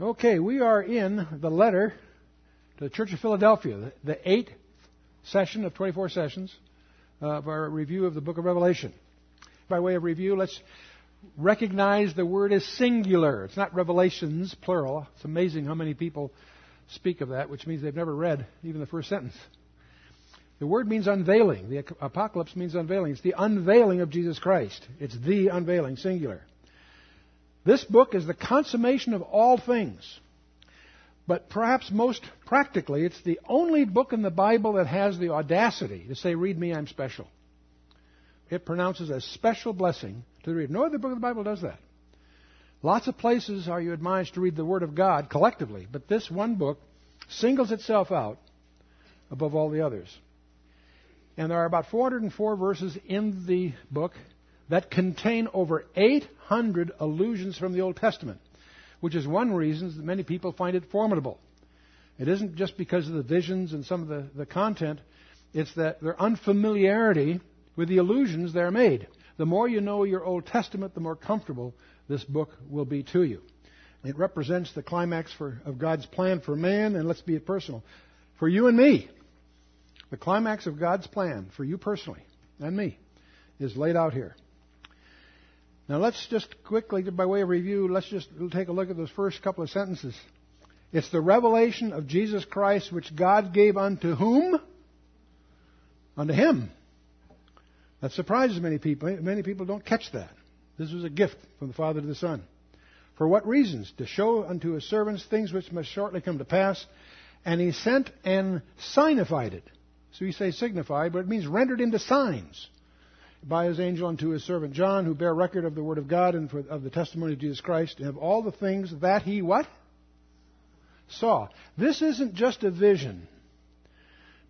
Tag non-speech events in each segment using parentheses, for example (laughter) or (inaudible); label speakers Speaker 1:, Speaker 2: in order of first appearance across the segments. Speaker 1: Okay, we are in the letter to the Church of Philadelphia, the eighth session of 24 sessions of our review of the book of Revelation. By way of review, let's recognize the word is singular. It's not revelations, plural. It's amazing how many people speak of that, which means they've never read even the first sentence. The word means unveiling. The apocalypse means unveiling. It's the unveiling of Jesus Christ. It's the unveiling, singular. This book is the consummation of all things. But perhaps most practically, it's the only book in the Bible that has the audacity to say, Read me, I'm special. It pronounces a special blessing to the reader. No other book of the Bible does that. Lots of places are you admonished to read the Word of God collectively, but this one book singles itself out above all the others. And there are about 404 verses in the book that contain over 8 100 allusions from the Old Testament, which is one reason that many people find it formidable. It isn't just because of the visions and some of the, the content, it's that their unfamiliarity with the allusions they're made. The more you know your Old Testament, the more comfortable this book will be to you. It represents the climax for, of God's plan for man, and let's be personal. For you and me, the climax of God's plan for you personally and me is laid out here. Now let's just quickly, by way of review, let's just take a look at those first couple of sentences. It's the revelation of Jesus Christ which God gave unto whom? Unto him. That surprises many people. Many people don't catch that. This was a gift from the Father to the Son. For what reasons? To show unto his servants things which must shortly come to pass. And he sent and signified it. So you say signify, but it means rendered into signs by his angel unto his servant John, who bear record of the word of God and for, of the testimony of Jesus Christ, and of all the things that he what? Saw. This isn't just a vision.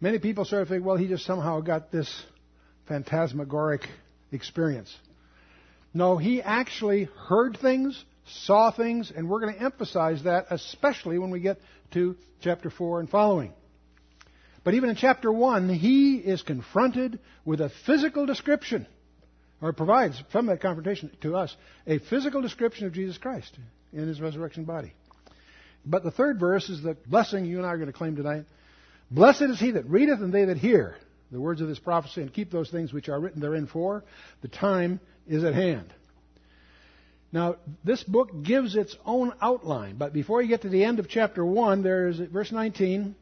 Speaker 1: Many people sort of think, well, he just somehow got this phantasmagoric experience. No, he actually heard things, saw things, and we're going to emphasize that, especially when we get to chapter 4 and following. But even in chapter 1, he is confronted with a physical description, or provides from that confrontation to us a physical description of Jesus Christ in his resurrection body. But the third verse is the blessing you and I are going to claim tonight. Blessed is he that readeth and they that hear the words of this prophecy and keep those things which are written therein, for the time is at hand. Now, this book gives its own outline, but before you get to the end of chapter 1, there's verse 19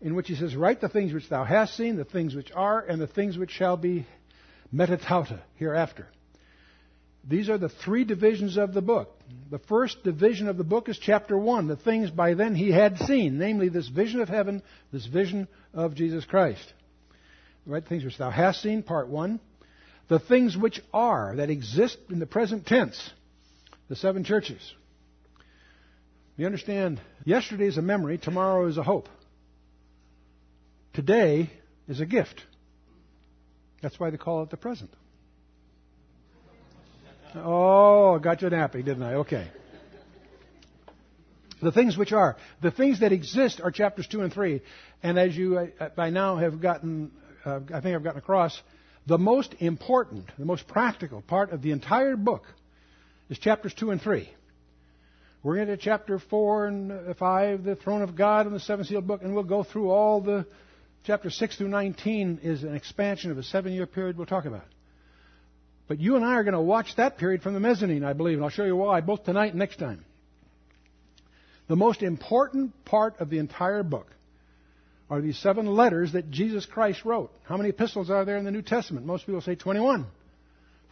Speaker 1: in which he says, Write the things which thou hast seen, the things which are, and the things which shall be metatauta hereafter. These are the three divisions of the book. The first division of the book is chapter 1, the things by then he had seen, namely this vision of heaven, this vision of Jesus Christ. Right? Things which thou hast seen, part 1. The things which are, that exist in the present tense, the seven churches. You understand, yesterday is a memory, tomorrow is a hope. Today is a gift. That's why they call it the present. Oh, I got you napping, didn't I? Okay. The things which are. The things that exist are chapters 2 and 3. And as you uh, by now have gotten, uh, I think I've gotten across, the most important, the most practical part of the entire book is chapters 2 and 3. We're into chapter 4 and 5, the throne of God and the seven seal book, and we'll go through all the Chapter 6 through 19 is an expansion of a seven year period we'll talk about. But you and I are going to watch that period from the mezzanine, I believe, and I'll show you why both tonight and next time. The most important part of the entire book are these seven letters that Jesus Christ wrote. How many epistles are there in the New Testament? Most people say 21.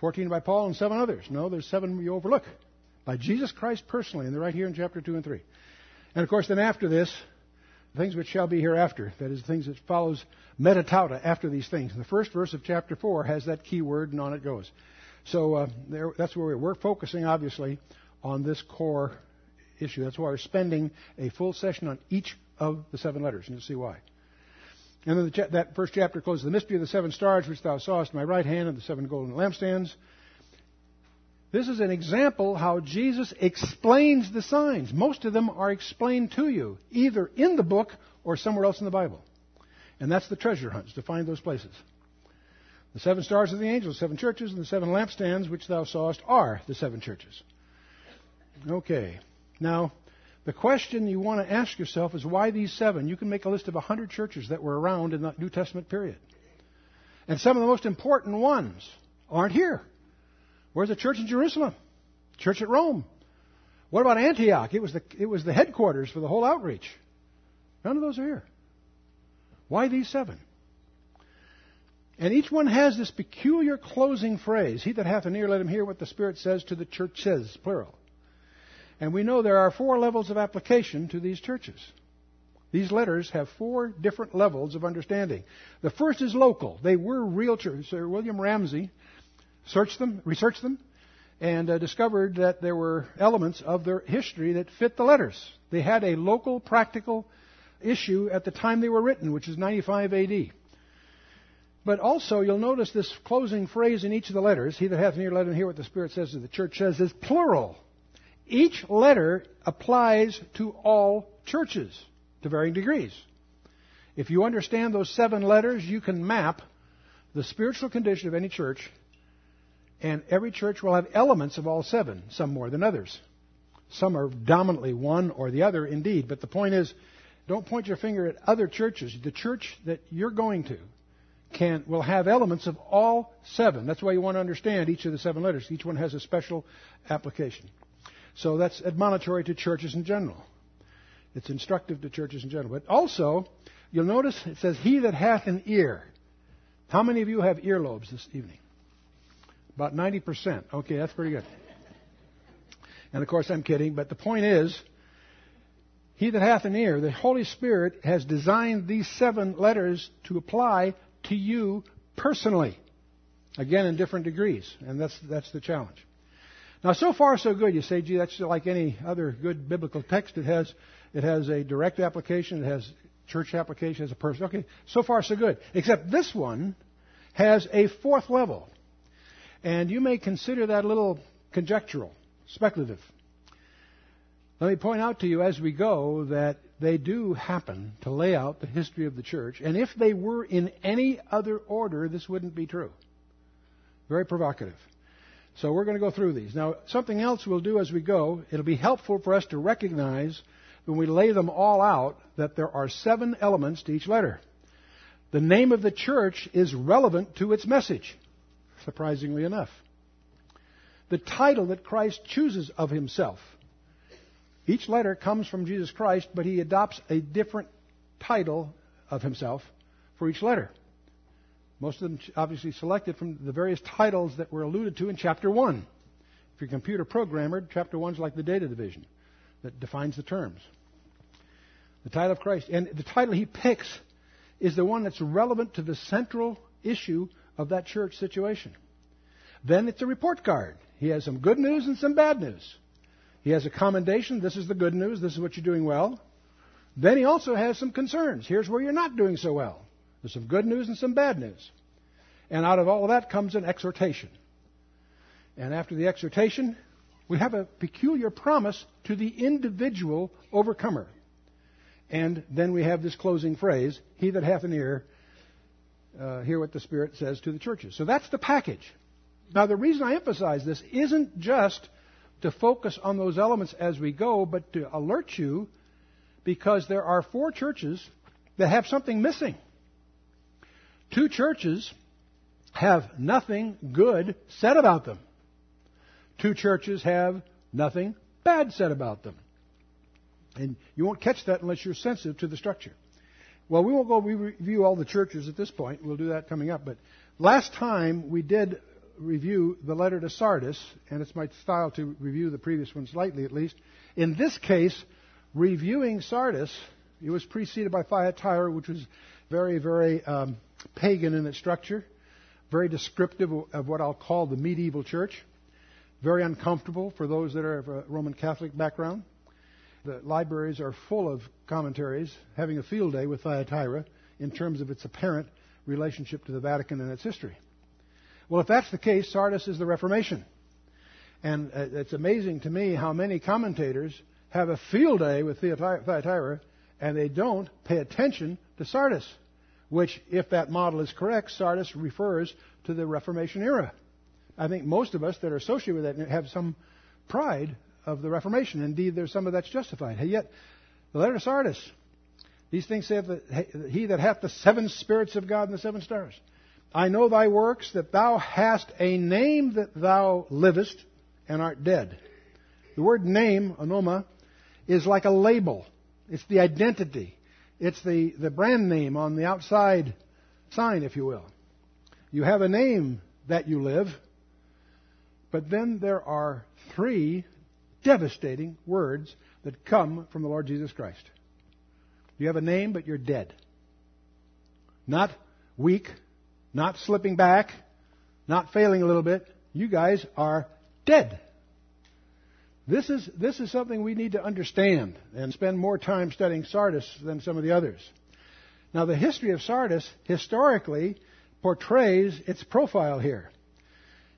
Speaker 1: 14 by Paul and seven others. No, there's seven you overlook. By Jesus Christ personally, and they're right here in chapter 2 and 3. And of course, then after this, things which shall be hereafter, that is, the things that follows metatauta after these things. And the first verse of chapter 4 has that key word, and on it goes. So uh, there, that's where we're, we're focusing, obviously, on this core issue. That's why we're spending a full session on each of the seven letters, and you'll see why. And then the cha- that first chapter closes the mystery of the seven stars which thou sawest in my right hand, and the seven golden lampstands. This is an example how Jesus explains the signs. Most of them are explained to you, either in the book or somewhere else in the Bible. And that's the treasure hunts to find those places. The seven stars of the angels, seven churches, and the seven lampstands which thou sawest are the seven churches. Okay. Now, the question you want to ask yourself is why these seven? You can make a list of a 100 churches that were around in the New Testament period. And some of the most important ones aren't here. Where's the church in Jerusalem? Church at Rome. What about Antioch? It was the, it was the headquarters for the whole outreach. None of those are here. Why these seven? And each one has this peculiar closing phrase He that hath an ear, let him hear what the Spirit says to the churches, plural. And we know there are four levels of application to these churches. These letters have four different levels of understanding. The first is local. They were real churches. Sir William Ramsay searched them, researched them, and uh, discovered that there were elements of their history that fit the letters. They had a local practical issue at the time they were written, which is 95 AD. But also, you'll notice this closing phrase in each of the letters He that hath an ear, let him hear what the Spirit says to the church, says is plural. Each letter applies to all churches to varying degrees. If you understand those seven letters, you can map the spiritual condition of any church and every church will have elements of all seven, some more than others. Some are dominantly one or the other, indeed. But the point is, don't point your finger at other churches. The church that you're going to can will have elements of all seven. That's why you want to understand each of the seven letters. Each one has a special application. So that's admonitory to churches in general. It's instructive to churches in general. But also, you'll notice it says, "He that hath an ear." How many of you have earlobes this evening? About 90%. Okay, that's pretty good. And of course, I'm kidding, but the point is, he that hath an ear, the Holy Spirit has designed these seven letters to apply to you personally. Again, in different degrees, and that's, that's the challenge. Now, so far, so good. You say, gee, that's like any other good biblical text. It has, it has a direct application, it has church application, it has a person. Okay, so far, so good. Except this one has a fourth level. And you may consider that a little conjectural, speculative. Let me point out to you as we go that they do happen to lay out the history of the church, and if they were in any other order, this wouldn't be true. Very provocative. So we're going to go through these. Now, something else we'll do as we go, it'll be helpful for us to recognize when we lay them all out that there are seven elements to each letter. The name of the church is relevant to its message surprisingly enough. The title that Christ chooses of himself. Each letter comes from Jesus Christ, but he adopts a different title of himself for each letter. Most of them obviously selected from the various titles that were alluded to in chapter 1. If you're computer programmer, chapter One is like the data division that defines the terms. The title of Christ. And the title he picks is the one that's relevant to the central issue of that church situation. Then it's a report card. He has some good news and some bad news. He has a commendation. This is the good news. This is what you're doing well. Then he also has some concerns. Here's where you're not doing so well. There's some good news and some bad news. And out of all of that comes an exhortation. And after the exhortation, we have a peculiar promise to the individual overcomer. And then we have this closing phrase He that hath an ear, uh, hear what the Spirit says to the churches. So that's the package. Now, the reason I emphasize this isn't just to focus on those elements as we go, but to alert you because there are four churches that have something missing. Two churches have nothing good said about them. Two churches have nothing bad said about them. And you won't catch that unless you're sensitive to the structure. Well, we won't go review all the churches at this point. We'll do that coming up. But last time we did review the letter to Sardis, and it's my style to review the previous ones lightly at least. In this case, reviewing Sardis, it was preceded by Thyatira, which was very, very um, pagan in its structure, very descriptive of what I'll call the medieval church, very uncomfortable for those that are of a Roman Catholic background. The libraries are full of commentaries having a field day with Thyatira in terms of its apparent relationship to the Vatican and its history. Well, if that's the case, Sardis is the Reformation. And uh, it's amazing to me how many commentators have a field day with Thyatira and they don't pay attention to Sardis, which, if that model is correct, Sardis refers to the Reformation era. I think most of us that are associated with that have some pride of the Reformation. Indeed, there's some of that's justified. Yet, the letter to Sardis, these things saith that he that hath the seven spirits of God and the seven stars. I know thy works, that thou hast a name that thou livest and art dead. The word name, onoma, is like a label. It's the identity. It's the, the brand name on the outside sign, if you will. You have a name that you live, but then there are three devastating words that come from the Lord Jesus Christ. You have a name, but you're dead. Not weak, not slipping back, not failing a little bit. You guys are dead. This is, this is something we need to understand and spend more time studying Sardis than some of the others. Now, the history of Sardis historically portrays its profile here.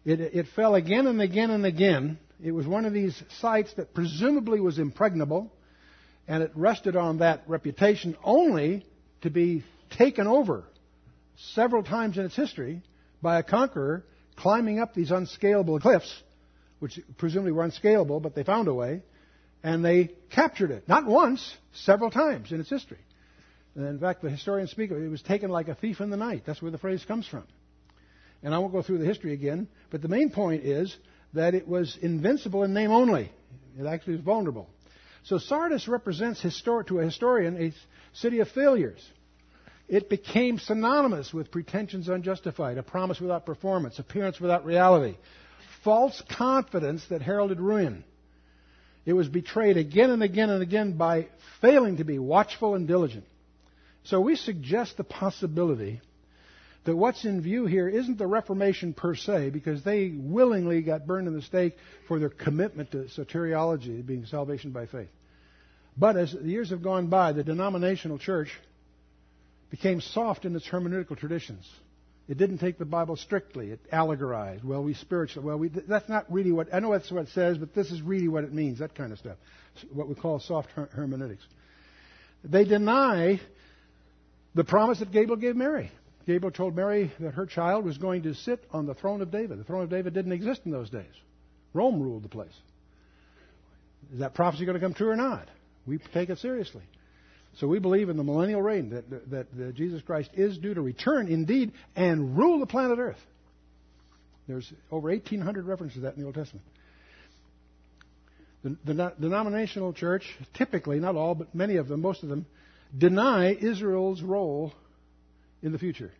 Speaker 1: It, it fell again and again and again it was one of these sites that presumably was impregnable, and it rested on that reputation only to be taken over several times in its history by a conqueror climbing up these unscalable cliffs, which presumably were unscalable, but they found a way, and they captured it. Not once, several times in its history. And in fact, the historian speak of it, it was taken like a thief in the night. That's where the phrase comes from. And I won't go through the history again, but the main point is that it was invincible in name only. It actually was vulnerable. So Sardis represents, to a historian, a city of failures. It became synonymous with pretensions unjustified, a promise without performance, appearance without reality, false confidence that heralded ruin. It was betrayed again and again and again by failing to be watchful and diligent. So we suggest the possibility that what's in view here isn't the Reformation per se, because they willingly got burned in the stake for their commitment to soteriology, being salvation by faith. But as the years have gone by, the denominational church became soft in its hermeneutical traditions. It didn't take the Bible strictly. It allegorized. Well, we spiritually. Well, we. That's not really what. I know that's what it says, but this is really what it means. That kind of stuff. What we call soft hermeneutics. They deny the promise that Gabriel gave Mary. Gabriel told Mary that her child was going to sit on the throne of David. The throne of David didn't exist in those days, Rome ruled the place. Is that prophecy going to come true or not? We take it seriously. So we believe in the millennial reign that, that, that, Jesus Christ is due to return indeed and rule the planet Earth. There's over 1,800 references to that in the Old Testament. The, the denominational church, typically, not all, but many of them, most of them, deny Israel's role in the future.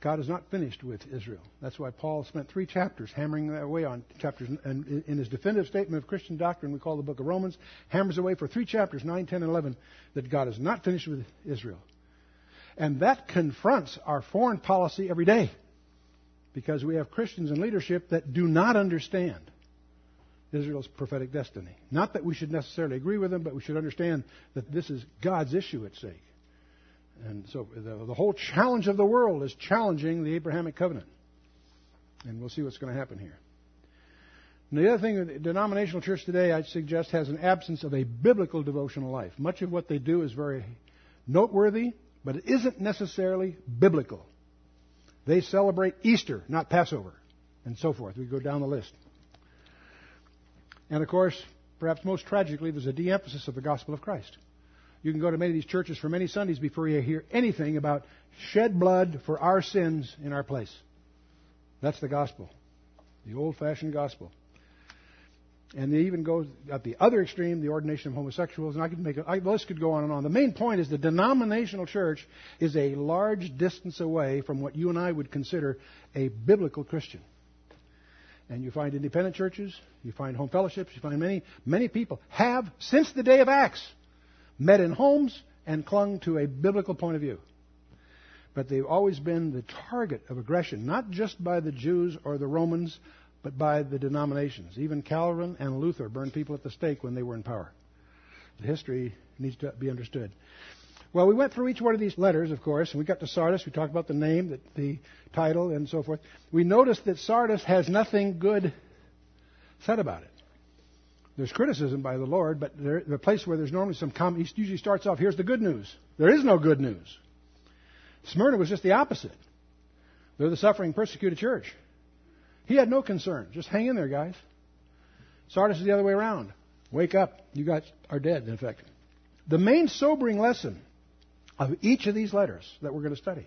Speaker 1: God is not finished with Israel. That's why Paul spent three chapters hammering that away on chapters. And in his definitive statement of Christian doctrine, we call the book of Romans, hammers away for three chapters, 9, 10, and 11, that God is not finished with Israel. And that confronts our foreign policy every day because we have Christians in leadership that do not understand Israel's prophetic destiny. Not that we should necessarily agree with them, but we should understand that this is God's issue at stake. And so the, the whole challenge of the world is challenging the Abrahamic covenant. And we'll see what's going to happen here. And the other thing the denominational church today, I'd suggest, has an absence of a biblical devotional life. Much of what they do is very noteworthy, but it isn't necessarily biblical. They celebrate Easter, not Passover, and so forth. We go down the list. And of course, perhaps most tragically, there's a de emphasis of the gospel of Christ. You can go to many of these churches for many Sundays before you hear anything about shed blood for our sins in our place. That's the gospel, the old fashioned gospel. And they even go at the other extreme, the ordination of homosexuals. And I could make a, I, list could go on and on. The main point is the denominational church is a large distance away from what you and I would consider a biblical Christian. And you find independent churches, you find home fellowships, you find many many people have since the day of Acts met in homes and clung to a biblical point of view. But they've always been the target of aggression, not just by the Jews or the Romans, but by the denominations. Even Calvin and Luther burned people at the stake when they were in power. The history needs to be understood. Well, we went through each one of these letters, of course, and we got to Sardis. We talked about the name, the, the title, and so forth. We noticed that Sardis has nothing good said about it there's criticism by the Lord, but there, the place where there's normally some comment, he usually starts off, here's the good news. There is no good news. Smyrna was just the opposite. They're the suffering, persecuted church. He had no concern. Just hang in there, guys. Sardis is the other way around. Wake up. You guys are dead, in fact. The main sobering lesson of each of these letters that we're going to study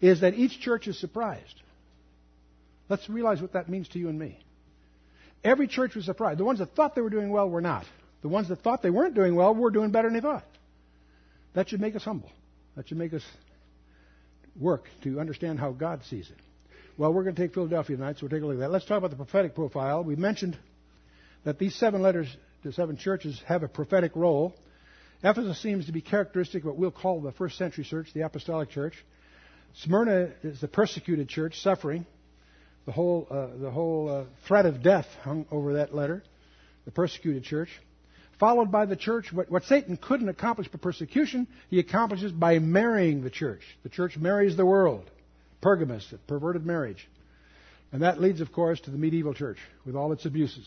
Speaker 1: is that each church is surprised. Let's realize what that means to you and me. Every church was surprised. The ones that thought they were doing well were not. The ones that thought they weren't doing well were doing better than they thought. That should make us humble. That should make us work to understand how God sees it. Well, we're going to take Philadelphia tonight, so we'll take a look at that. Let's talk about the prophetic profile. We mentioned that these seven letters to seven churches have a prophetic role. Ephesus seems to be characteristic of what we'll call the first century church, the apostolic church. Smyrna is the persecuted church, suffering. The whole, uh, the whole uh, threat of death hung over that letter, the persecuted church. Followed by the church, what, what Satan couldn't accomplish by persecution, he accomplishes by marrying the church. The church marries the world. Pergamus, perverted marriage. And that leads, of course, to the medieval church with all its abuses.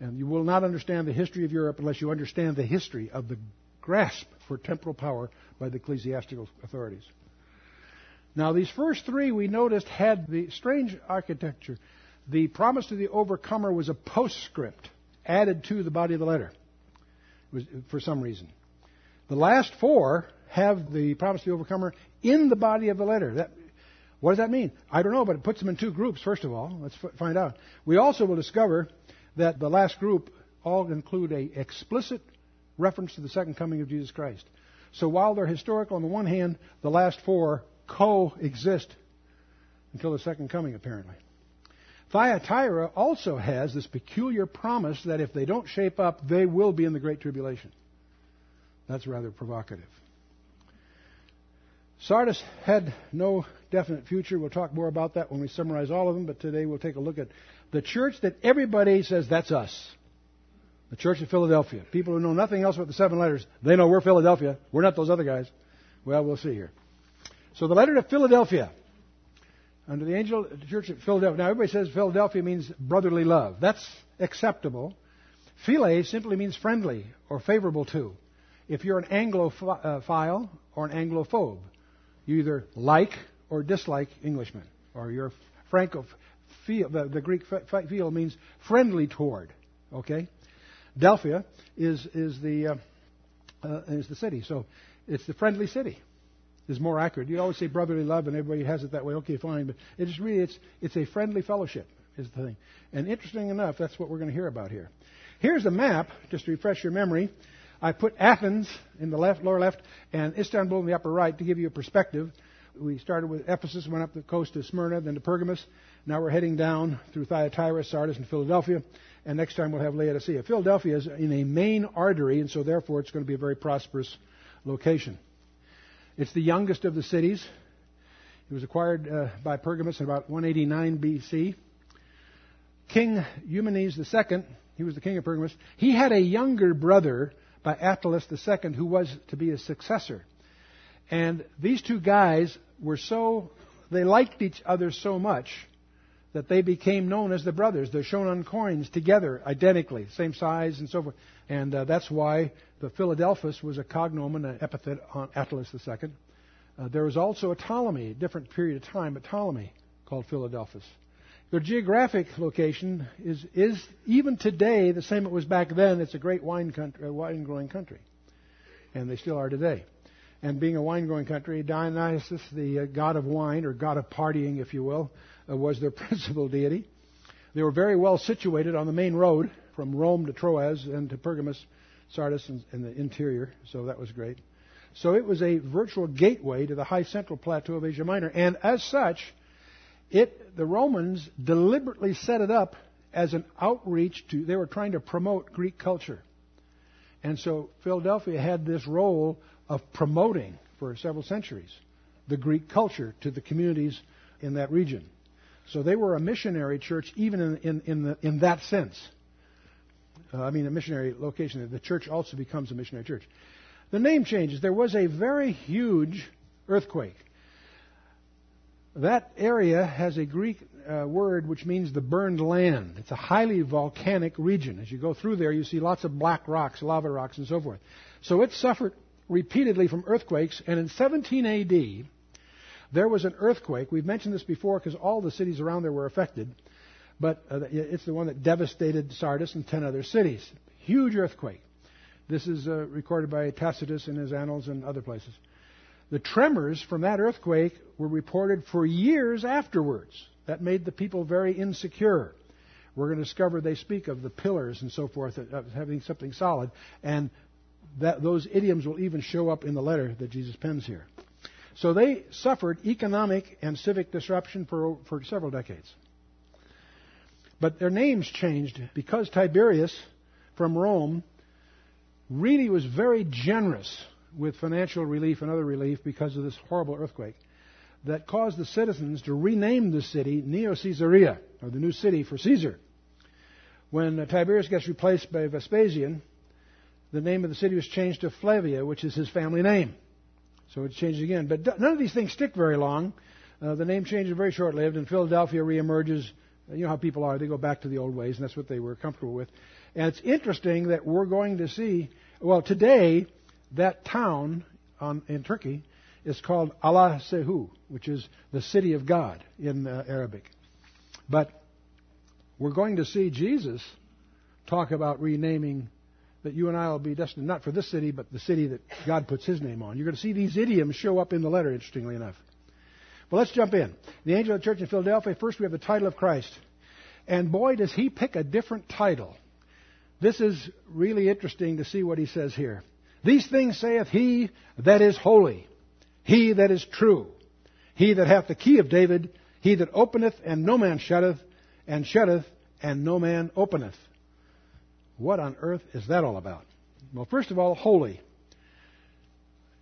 Speaker 1: And you will not understand the history of Europe unless you understand the history of the grasp for temporal power by the ecclesiastical authorities. Now, these first three we noticed had the strange architecture. The promise to the overcomer was a postscript added to the body of the letter was, for some reason. The last four have the promise to the overcomer in the body of the letter. That, what does that mean? I don't know, but it puts them in two groups, first of all. Let's f- find out. We also will discover that the last group all include a explicit reference to the second coming of Jesus Christ. So while they're historical on the one hand, the last four coexist until the second coming, apparently. Thyatira also has this peculiar promise that if they don't shape up, they will be in the Great Tribulation. That's rather provocative. Sardis had no definite future. We'll talk more about that when we summarize all of them, but today we'll take a look at the church that everybody says that's us. The church of Philadelphia. People who know nothing else but the seven letters, they know we're Philadelphia. We're not those other guys. Well, we'll see here. So the letter to Philadelphia, under the angel of the church at Philadelphia. Now everybody says Philadelphia means brotherly love. That's acceptable. Philae simply means friendly or favorable to. If you're an Anglophile or an Anglophobe, you either like or dislike Englishmen, or you're Franco. The, the Greek phil means friendly toward. Okay, Delphia is is the uh, uh, is the city, so it's the friendly city is more accurate. You always say brotherly love, and everybody has it that way. Okay, fine, but it's really it's it's a friendly fellowship is the thing. And interesting enough, that's what we're going to hear about here. Here's a map just to refresh your memory. I put Athens in the left, lower left, and Istanbul in the upper right to give you a perspective. We started with Ephesus, went up the coast to Smyrna, then to Pergamus. Now we're heading down through Thyatira, Sardis, and Philadelphia. And next time we'll have Laodicea. Philadelphia is in a main artery, and so therefore it's going to be a very prosperous location. It's the youngest of the cities. It was acquired uh, by Pergamus in about 189 BC. King Eumenes II, he was the king of Pergamus, he had a younger brother by Attalus II who was to be his successor. And these two guys were so, they liked each other so much that they became known as the brothers. They're shown on coins together, identically, same size and so forth. And uh, that's why the Philadelphus was a cognomen, an epithet on Attalus II. Uh, there was also a Ptolemy, different period of time, but Ptolemy called Philadelphus. Their geographic location is, is even today the same it was back then. It's a great wine country, a uh, wine growing country, and they still are today. And being a wine growing country, Dionysus, the uh, god of wine or god of partying, if you will, uh, was their (laughs) principal deity. They were very well situated on the main road from Rome to Troas and to Pergamus, Sardis, and, and the interior, so that was great. So it was a virtual gateway to the high central plateau of Asia Minor, and as such, it the Romans deliberately set it up as an outreach to. They were trying to promote Greek culture, and so Philadelphia had this role of promoting for several centuries the Greek culture to the communities in that region. So they were a missionary church, even in, in, in, the, in that sense. Uh, I mean, a missionary location. The church also becomes a missionary church. The name changes. There was a very huge earthquake. That area has a Greek uh, word which means the burned land. It's a highly volcanic region. As you go through there, you see lots of black rocks, lava rocks, and so forth. So it suffered repeatedly from earthquakes, and in 17 AD, there was an earthquake. We've mentioned this before because all the cities around there were affected, but uh, it's the one that devastated Sardis and 10 other cities. Huge earthquake. This is uh, recorded by Tacitus in his Annals and other places. The tremors from that earthquake were reported for years afterwards. That made the people very insecure. We're going to discover they speak of the pillars and so forth, uh, of having something solid, and that, those idioms will even show up in the letter that Jesus pens here. So they suffered economic and civic disruption for, for several decades. But their names changed because Tiberius from Rome really was very generous with financial relief and other relief because of this horrible earthquake that caused the citizens to rename the city Neo Caesarea, or the new city for Caesar. When uh, Tiberius gets replaced by Vespasian, the name of the city was changed to Flavia, which is his family name. So it changes again. But none of these things stick very long. Uh, the name change is very short lived, and Philadelphia reemerges. You know how people are, they go back to the old ways, and that's what they were comfortable with. And it's interesting that we're going to see, well, today, that town on, um, in Turkey is called Allah Sehu, which is the city of God in uh, Arabic. But we're going to see Jesus talk about renaming that you and I will be destined not for this city, but the city that God puts his name on. You're going to see these idioms show up in the letter, interestingly enough. But let's jump in. The angel of the church in Philadelphia, first we have the title of Christ. And boy, does he pick a different title. This is really interesting to see what he says here. These things saith he that is holy, he that is true, he that hath the key of David, he that openeth and no man shutteth, and shutteth and no man openeth. What on earth is that all about? Well, first of all, holy.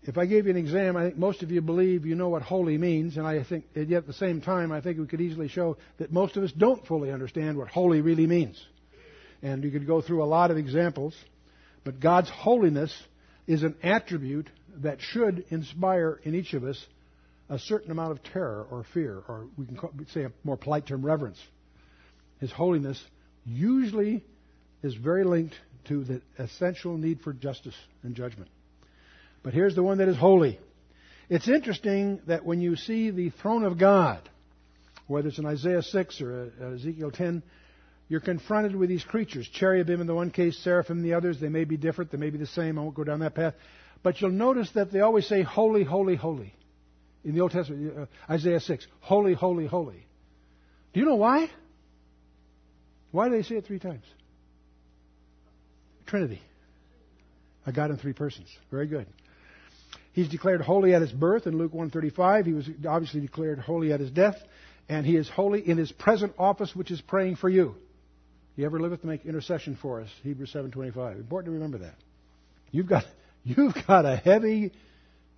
Speaker 1: If I gave you an exam, I think most of you believe you know what holy means, and I think, and yet at the same time, I think we could easily show that most of us don't fully understand what holy really means. And you could go through a lot of examples, but God's holiness is an attribute that should inspire in each of us a certain amount of terror or fear, or we can say a more polite term, reverence. His holiness usually is very linked to the essential need for justice and judgment. But here's the one that is holy. It's interesting that when you see the throne of God, whether it's in Isaiah 6 or uh, Ezekiel 10, you're confronted with these creatures cherubim in the one case, seraphim in the others. They may be different, they may be the same. I won't go down that path. But you'll notice that they always say, Holy, holy, holy. In the Old Testament, uh, uh Isaiah 6, Holy, holy, holy. Do you know why? Why do they say it three times? Trinity. A God in three persons. Very good. He's declared holy at his birth in Luke 1:35. He was obviously declared holy at his death, and he is holy in his present office, which is praying for you. He ever liveth to make intercession for us. Hebrews 7:25. Important to remember that. You've got (laughs) you've got a heavy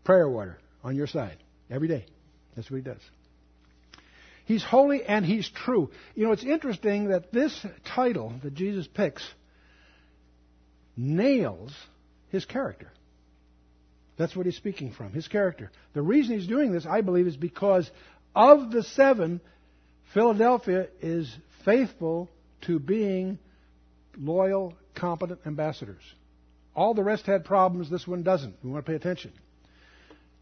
Speaker 1: prayer water on your side every day. That's what he does. He's holy and he's true. You know, it's interesting that this title that Jesus picks nails his character. That's what he's speaking from, his character. The reason he's doing this, I believe, is because of the seven, Philadelphia is faithful to being loyal, competent ambassadors. All the rest had problems, this one doesn't. We want to pay attention.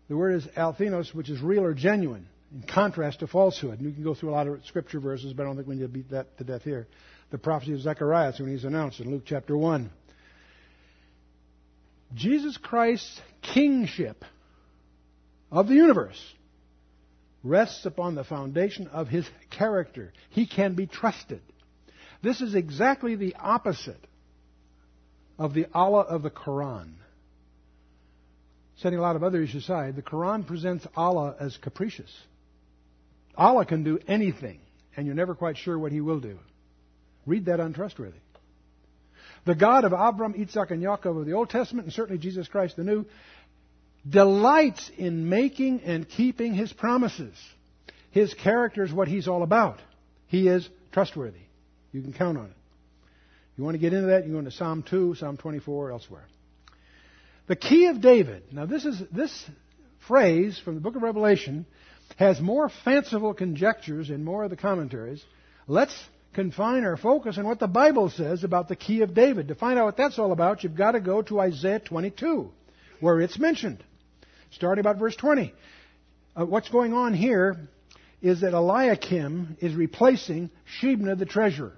Speaker 1: The word is alethinos, which is real or genuine, in contrast to falsehood. And you can go through a lot of scripture verses, but I don't think we need to beat that to death here. The prophecy of Zechariah, when he's announced in Luke chapter 1. Jesus Christ's kingship of the universe rests upon the foundation of his character. He can be trusted. This is exactly the opposite of the Allah of the Quran. Setting a lot of other issues aside, the Quran presents Allah as capricious. Allah can do anything, and you're never quite sure what he will do. Read that untrustworthy. The God of Abram, Isaac, and Jacob of the Old Testament, and certainly Jesus Christ the New, delights in making and keeping his promises. His character is what he's all about. He is trustworthy. You can count on it. You want to get into that, you go into Psalm 2, Psalm 24, elsewhere. The key of David. Now, this, is, this phrase from the book of Revelation has more fanciful conjectures in more of the commentaries. Let's confine our focus on what the Bible says about the key of David. To find out what that's all about, you've got to go to Isaiah 22, where it's mentioned. Starting about verse 20. Uh, what's going on here is that Eliakim is replacing Shebna the treasurer.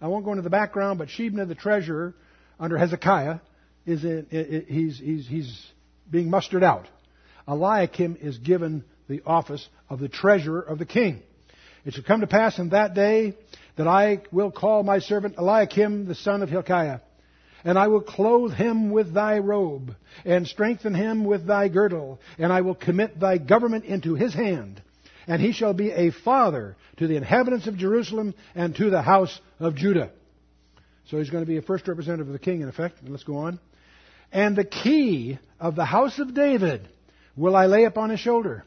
Speaker 1: I won't go into the background, but Shebna the treasurer under Hezekiah is in, he's, he's, he's being mustered out. Eliakim is given the office of the treasurer of the king. It shall come to pass in that day that I will call my servant Eliakim, the son of Hilkiah, and I will clothe him with thy robe, and strengthen him with thy girdle, and I will commit thy government into his hand, and he shall be a father to the inhabitants of Jerusalem and to the house of Judah. So he's going to be a first representative of the king, in effect. let's go on. And the key of the house of David will I lay upon his shoulder.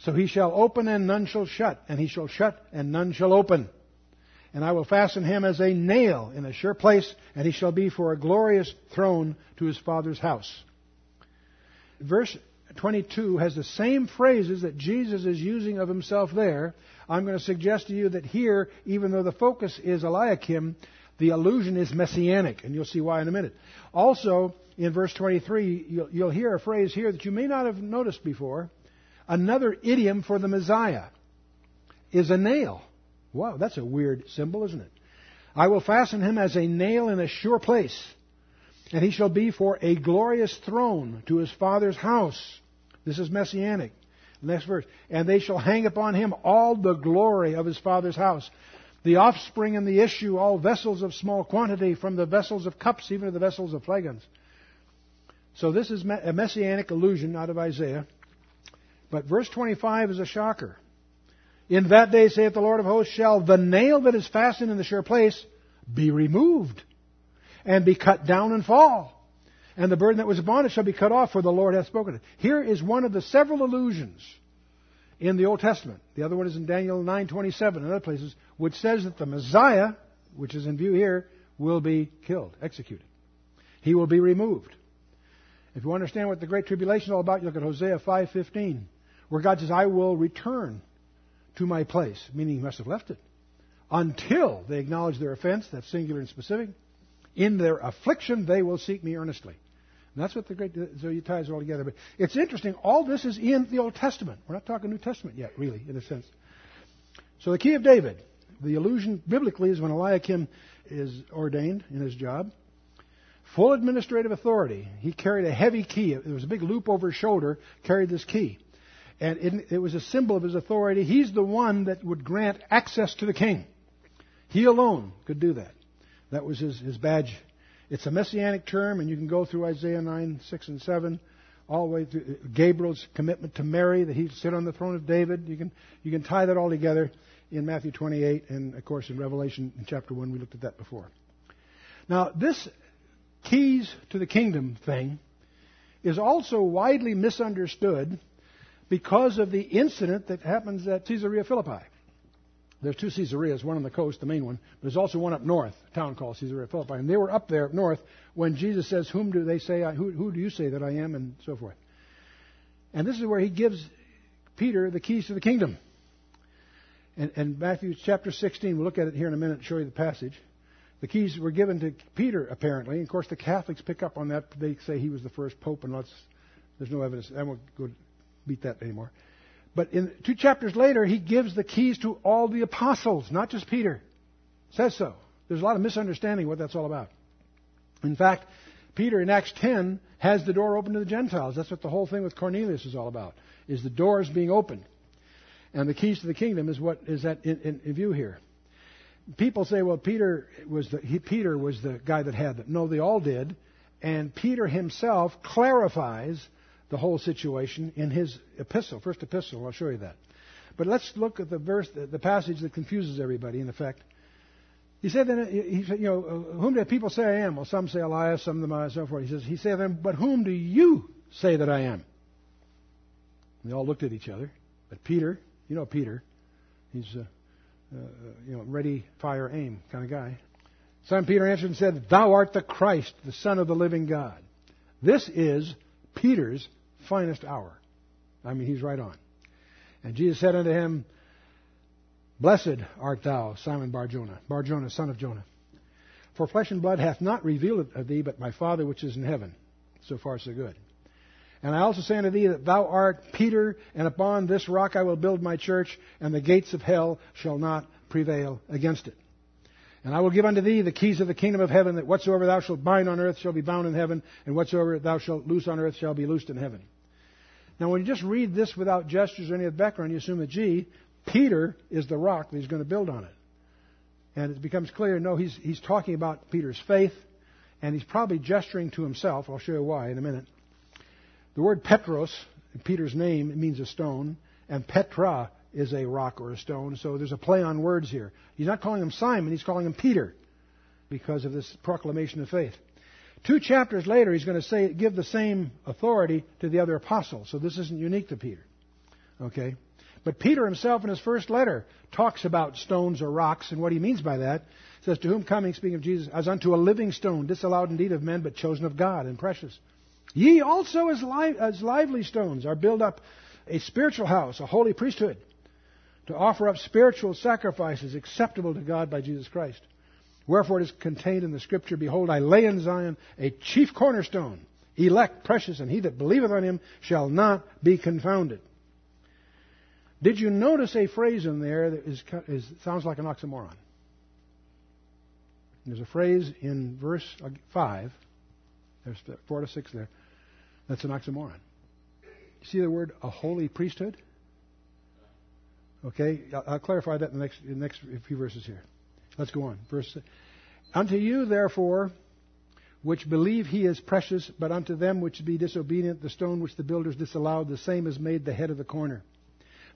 Speaker 1: So he shall open and none shall shut, and he shall shut and none shall open and I will fasten him as a nail in a sure place, and he shall be for a glorious throne to his father's house. Verse 22 has the same phrases that Jesus is using of himself there. I'm going to suggest to you that here, even though the focus is Eliakim, the allusion is messianic, and you'll see why in a minute. Also, in verse 23, you'll, you'll hear a phrase here that you may not have noticed before. Another idiom for the Messiah is a nail. Wow, that's a weird symbol, isn't it? I will fasten him as a nail in a sure place, and he shall be for a glorious throne to his father's house. This is messianic. Next verse. And they shall hang upon him all the glory of his father's house. The offspring and the issue, all vessels of small quantity, from the vessels of cups, even to the vessels of flagons. So this is a messianic allusion out of Isaiah. But verse 25 is a shocker. In that day, saith the Lord of hosts, shall the nail that is fastened in the sure place be removed, and be cut down and fall. And the burden that was upon it shall be cut off, for the Lord hath spoken it. Here is one of the several allusions in the Old Testament. The other one is in Daniel 9:27 and other places, which says that the Messiah, which is in view here, will be killed, executed. He will be removed. If you understand what the Great Tribulation is all about, you look at Hosea 5:15, where God says, "I will return to my place, meaning he must have left it, until they acknowledge their offense, that's singular and specific. In their affliction, they will seek me earnestly. And that's what the great, so you ties it all together. But it's interesting, all this is in the Old Testament. We're not talking New Testament yet, really, in a sense. So the key of David, the allusion biblically is when Eliakim is ordained in his job. Full administrative authority. He carried a heavy key. It was a big loop over his shoulder, carried this key and it, it was a symbol of his authority. He's the one that would grant access to the king. He alone could do that. That was his, his badge. It's a messianic term, and you can go through Isaiah 9, 6, and 7, all the way through uh, Gabriel's commitment to Mary that he'd sit on the throne of David. You can, you can tie that all together in Matthew 28, and of course in Revelation in chapter 1, we looked at that before. Now, this keys to the kingdom thing is also widely misunderstood because of the incident that happens at Caesarea Philippi. There's two Caesareas, one on the coast, the main one, but there's also one up north, a town called Caesarea Philippi. And they were up there up north when Jesus says, Whom do they say I, who, who do you say that I am? and so forth. And this is where he gives Peter the keys to the kingdom. And, and Matthew chapter 16, we'll look at it here in a minute and show you the passage. The keys were given to Peter, apparently. And of course, the Catholics pick up on that. They say he was the first pope, and let's, there's no evidence. we will go beat that anymore. But in two chapters later, he gives the keys to all the apostles, not just Peter. Says so. There's a lot of misunderstanding what that's all about. In fact, Peter in Acts 10 has the door open to the Gentiles. That's what the whole thing with Cornelius is all about. Is the doors being opened, and the keys to the kingdom is what is that in, in, in view here. People say, well, Peter was the he, Peter was the guy that had them. No, they all did, and Peter himself clarifies the whole situation in his epistle, first epistle. I'll show you that. But let's look at the verse, the passage that confuses everybody. In effect, he said, then, uh, he said, you know, uh, whom do people say I am? Well, some say Elias, some the Messiah, uh, so forth. He says, he said then, but whom do you say that I am? And they all looked at each other. But Peter, you know Peter, he's a, you know, ready, fire, aim kind of guy. Simon Peter answered and said, Thou art the Christ, the Son of the living God. This is Peter's finest hour. I mean, he's right on. And Jesus said unto him, Blessed art thou, Simon Barjona, Barjona, son of Jonah. For flesh and blood hath not revealed it to thee, but my Father which is in heaven. So far, so good. And I also say unto thee that thou art Peter, and upon this rock I will build my church, and the gates of hell shall not prevail against it. And I will give unto thee the keys of the kingdom of heaven, that whatsoever thou shalt bind on earth shall be bound in heaven, and whatsoever thou shalt loose on earth shall be loosed in heaven. Now, when you just read this without gestures or any of the background, you assume that, gee, Peter is the rock that he's going to build on it. And it becomes clear, no, he's, he's talking about Peter's faith, and he's probably gesturing to himself. I'll show you why in a minute. The word Petros, Peter's name, means a stone, and Petra is a rock or a stone, so there's a play on words here. He's not calling him Simon, he's calling him Peter because of this proclamation of faith. Two chapters later, he's going to say, give the same authority to the other apostles. So this isn't unique to Peter. Okay? But Peter himself in his first letter talks about stones or rocks, and what he means by that says, To whom coming, speaking of Jesus, as unto a living stone, disallowed indeed of men, but chosen of God and precious. Ye also as, li- as lively stones are built up a spiritual house, a holy priesthood, to offer up spiritual sacrifices acceptable to God by Jesus Christ. Wherefore it is contained in the scripture, Behold, I lay in Zion a chief cornerstone, elect, precious, and he that believeth on him shall not be confounded. Did you notice a phrase in there that is, is sounds like an oxymoron? There's a phrase in verse uh, 5, there's 4 to 6 there, that's an oxymoron. You see the word a holy priesthood? Okay, I'll clarify that in the next, in the next few verses here. Let's go on. Verse Unto you, therefore, which believe he is precious, but unto them which be disobedient, the stone which the builders disallowed, the same is made the head of the corner.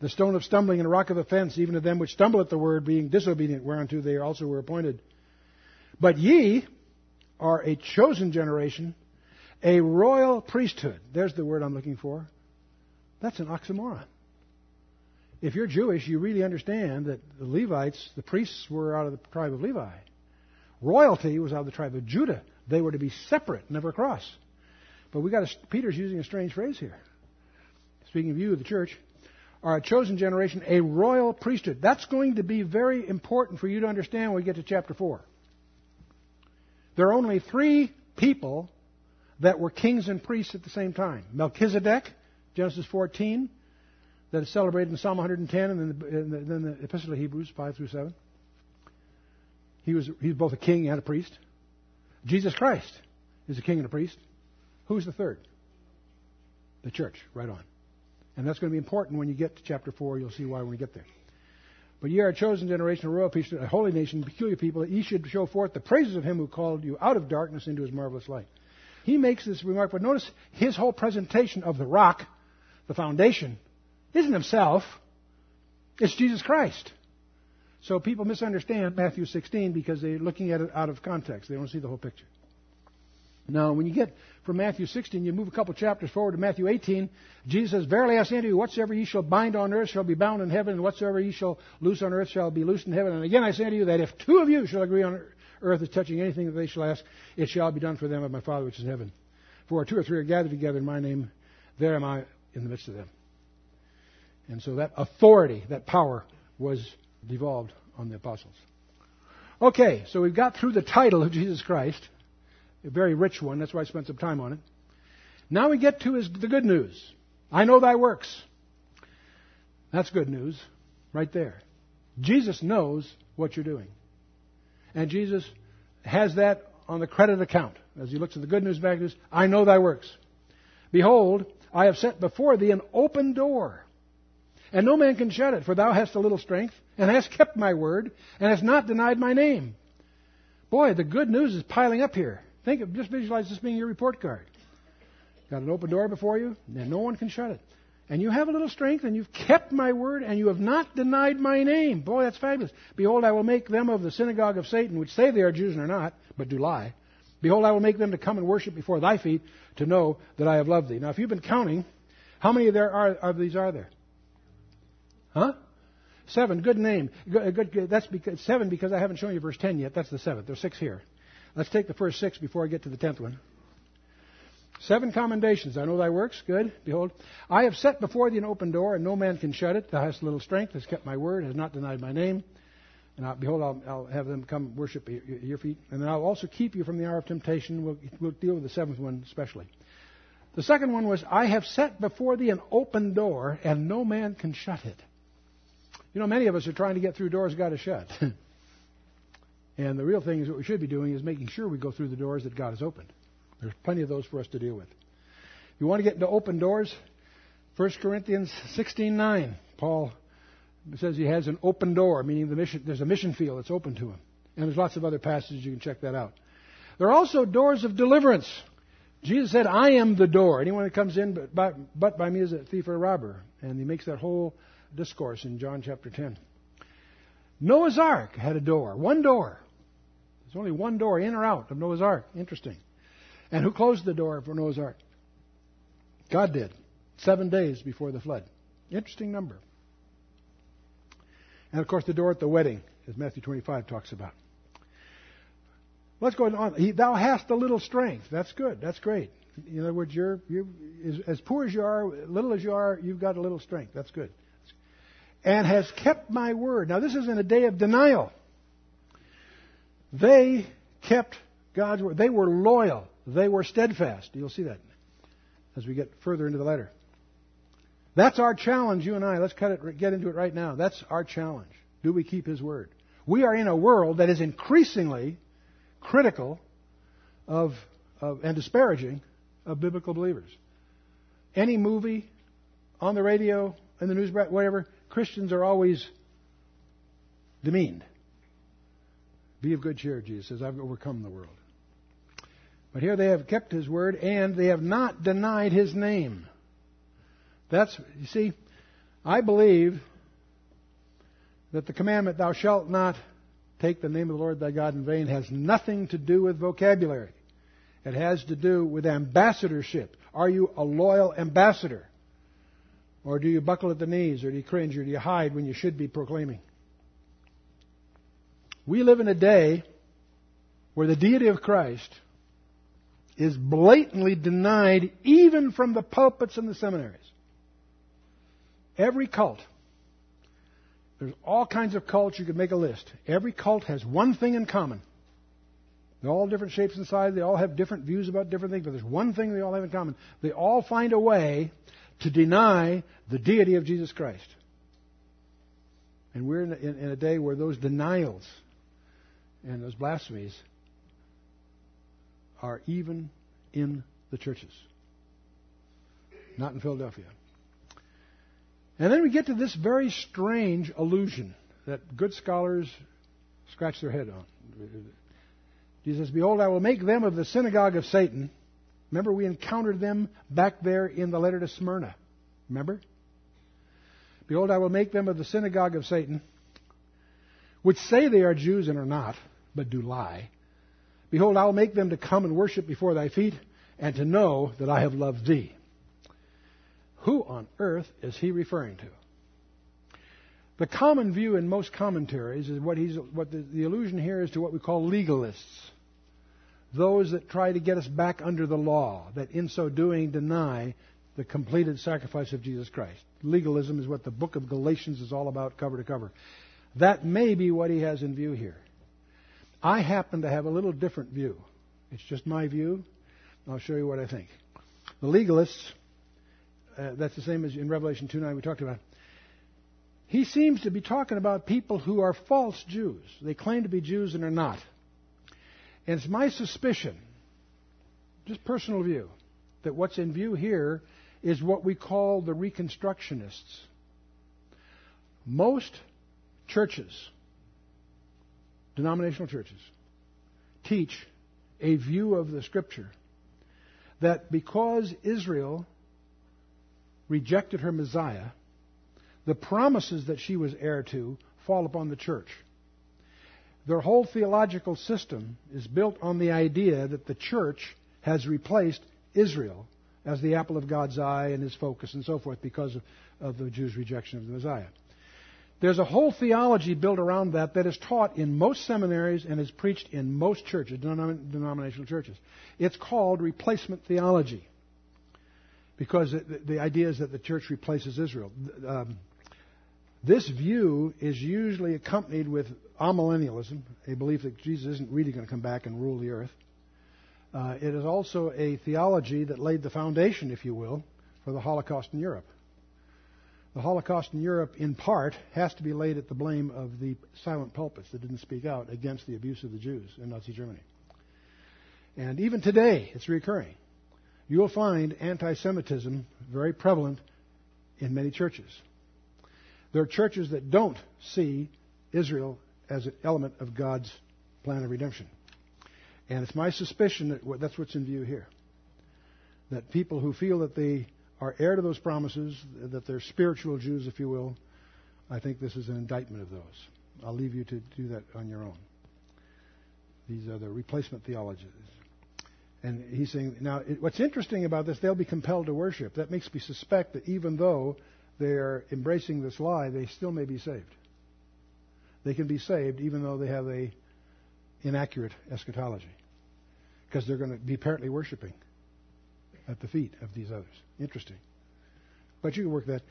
Speaker 1: The stone of stumbling and a rock of offense, even to them which stumble at the word, being disobedient, whereunto they also were appointed. But ye are a chosen generation, a royal priesthood. There's the word I'm looking for. That's an oxymoron if you're Jewish, you really understand that the Levites, the priests, were out of the tribe of Levi. Royalty was out of the tribe of Judah. They were to be separate, never cross. But we got a, Peter's using a strange phrase here. Speaking of you, the church, are a chosen generation, a royal priesthood. That's going to be very important for you to understand when we get to chapter four. There are only three people that were kings and priests at the same time: Melchizedek, Genesis 14 that is celebrated in Psalm 110 and then the, and the, then the Epistle of Hebrews 5 through 7. He was, he's both a king and a priest. Jesus Christ is a king and a priest. Who's the third? The church, right on. And that's going to be important when you get to chapter 4. You'll see why when we get there. But ye are a chosen generation, a royal priesthood, a holy nation, peculiar people, that ye should show forth the praises of him who called you out of darkness into his marvelous light. He makes this remark, but notice his whole presentation of the rock, the foundation isn't himself, it's Jesus Christ. So people misunderstand Matthew 16 because they're looking at it out of context. They don't see the whole picture. Now, when you get from Matthew 16, you move a couple chapters forward to Matthew 18. Jesus says, Verily I say unto you, whatsoever ye shall bind on earth shall be bound in heaven, and whatsoever ye shall loose on earth shall be loosed in heaven. And again I say unto you that if two of you shall agree on earth as touching anything that they shall ask, it shall be done for them of my Father which is in heaven. For two or three are gathered together in my name, there am I in the midst of them. And so that authority, that power, was devolved on the apostles. Okay, so we've got through the title of (laughs) Jesus Christ, a very rich one. That's why I spent some time on it. Now we get to his, the good news. I know thy works. That's good news right there. Jesus knows what you're doing. And Jesus has that on the credit account. As he looks at the good news, bad news, I know thy works. Behold, I have set before thee an open door and no man can shut it, for thou hast a little strength, and hast kept my word, and hast not denied my name. Boy, the good news is piling up here. Think of, just visualize this being your report card. Got an open door before you, and no one can shut it. And you have a little strength, and you've kept my word, and you have not denied my name. Boy, that's fabulous. Behold, I will make them of the synagogue of Satan, which say they are Jews and are not, but do lie. Behold, I will make them to come and worship before thy feet to know that I have loved thee. Now, if you've been counting, how many there are, of these are there? Huh? Seven, good name. Good, good, good. That's because, seven because I haven't shown you verse 10 yet. That's the seventh. There's six here. Let's take the first six before I get to the tenth one. Seven commendations. I know thy works. Good. Behold, I have set before thee an open door, and no man can shut it. Thou hast little strength, hast kept my word, has not denied my name. And i behold, I'll, I'll, have them come worship at your feet. And then I'll also keep you from the hour of temptation. We'll, we'll deal with the seventh one especially. The second one was, I have set before thee an open door, and no man can shut it. You know, many of us are trying to get through doors God has shut. (laughs) and the real thing is what we should be doing is making sure we go through the doors that God has opened. There's plenty of those for us to deal with. You want to get into open doors? 1 Corinthians 16:9. Paul says he has an open door, meaning the mission, there's a mission field that's open to him. And there's lots of other passages you can check that out. There are also doors of deliverance. Jesus said, I am the door. Anyone that comes in but by, but by me is a thief or a robber. And he makes that whole discourse in John chapter 10. Noah's Ark had a door, one door. There's only one door in or out of Noah's Ark. Interesting. And who closed the door for Noah's Ark? God did, seven days before the flood. Interesting number. And of course, the door at the wedding, as Matthew 25 talks about. What's going on. He, thou hast a little strength. That's good. That's great. In other words, you're, you as, as poor as you are, little as you are, you've got a little strength. That's good and has kept my word. Now, this is in a day of denial. They kept God's word. They were loyal. They were steadfast. You'll see that as we get further into the letter. That's our challenge, you and I. Let's cut it, get into it right now. That's our challenge. Do we keep His word? We are in a world that is increasingly critical of, of and disparaging of biblical believers. Any movie, on the radio, in the news, whatever, Christians are always demeaned. Be of good cheer, Jesus says, I've overcome the world. But here they have kept his word and they have not denied his name. That's, you see, I believe that the commandment, thou shalt not take the name of the Lord thy God in vain, has nothing to do with vocabulary. It has to do with ambassadorship. Are you a loyal ambassador? Or do you buckle at the knees? Or do you cringe? Or do you hide when you should be proclaiming? We live in a day where the deity of Christ is blatantly denied even from the pulpits and the seminaries. Every cult, there's all kinds of cults, you could make a list. Every cult has one thing in common. They're all different shapes and sizes, they all have different views about different things, but there's one thing they all have in common. They all find a way to deny the deity of Jesus Christ. And we're in a, in a day where those denials and those blasphemies are even in the churches, not in Philadelphia. And then we get to this very strange allusion that good scholars scratch their head on. Jesus says, Behold, I will make them of the synagogue of Satan Remember, we encountered them back there in the letter to Smyrna. Remember? Behold, I will make them of the synagogue of Satan, which say they are Jews and are not, but do lie. Behold, I will make them to come and worship before thy feet, and to know that I have loved thee. Who on earth is he referring to? The common view in most commentaries is what, he's, what the, the allusion here is to what we call legalists those that try to get us back under the law, that in so doing deny the completed sacrifice of Jesus Christ. Legalism is what the book of Galatians is all about, cover to cover. That may be what he has in view here. I happen to have a little different view. It's just my view. I'll show you what I think. The legalists, uh, that's the same as in Revelation 2 9 we talked about. He seems to be talking about people who are false Jews. They claim to be Jews and are not. And it's my suspicion, just personal view, that what's in view here is what we call the Reconstructionists. Most churches, denominational churches, teach a view of the Scripture that because Israel rejected her Messiah, the promises that she was heir to fall upon the church. Their whole theological system is built on the idea that the church has replaced Israel as the apple of God's eye and his focus and so forth because of, of the Jews' rejection of the Messiah. There's a whole theology built around that that is taught in most seminaries and is preached in most churches, denom- denominational churches. It's called replacement theology because it, the, the idea is that the church replaces Israel. Um, this view is usually accompanied with amillennialism, a belief that Jesus isn't really going to come back and rule the earth. Uh, it is also a theology that laid the foundation, if you will, for the Holocaust in Europe. The Holocaust in Europe, in part, has to be laid at the blame of the silent pulpits that didn't speak out against the abuse of the Jews in Nazi Germany. And even today, it's recurring. You will find anti Semitism very prevalent in many churches. There are churches that don't see Israel as an element of God's plan of redemption. And it's my suspicion that that's what's in view here. That people who feel that they are heir to those promises, that they're spiritual Jews, if you will, I think this is an indictment of those. I'll leave you to do that on your own. These are the replacement theologies. And he's saying, now, it, what's interesting about this, they'll be compelled to worship. That makes me suspect that even though they're embracing this lie, they still may be saved. They can be saved even though they have a inaccurate eschatology because they're going to be apparently worshiping at the feet of these others. Interesting. But you can work that.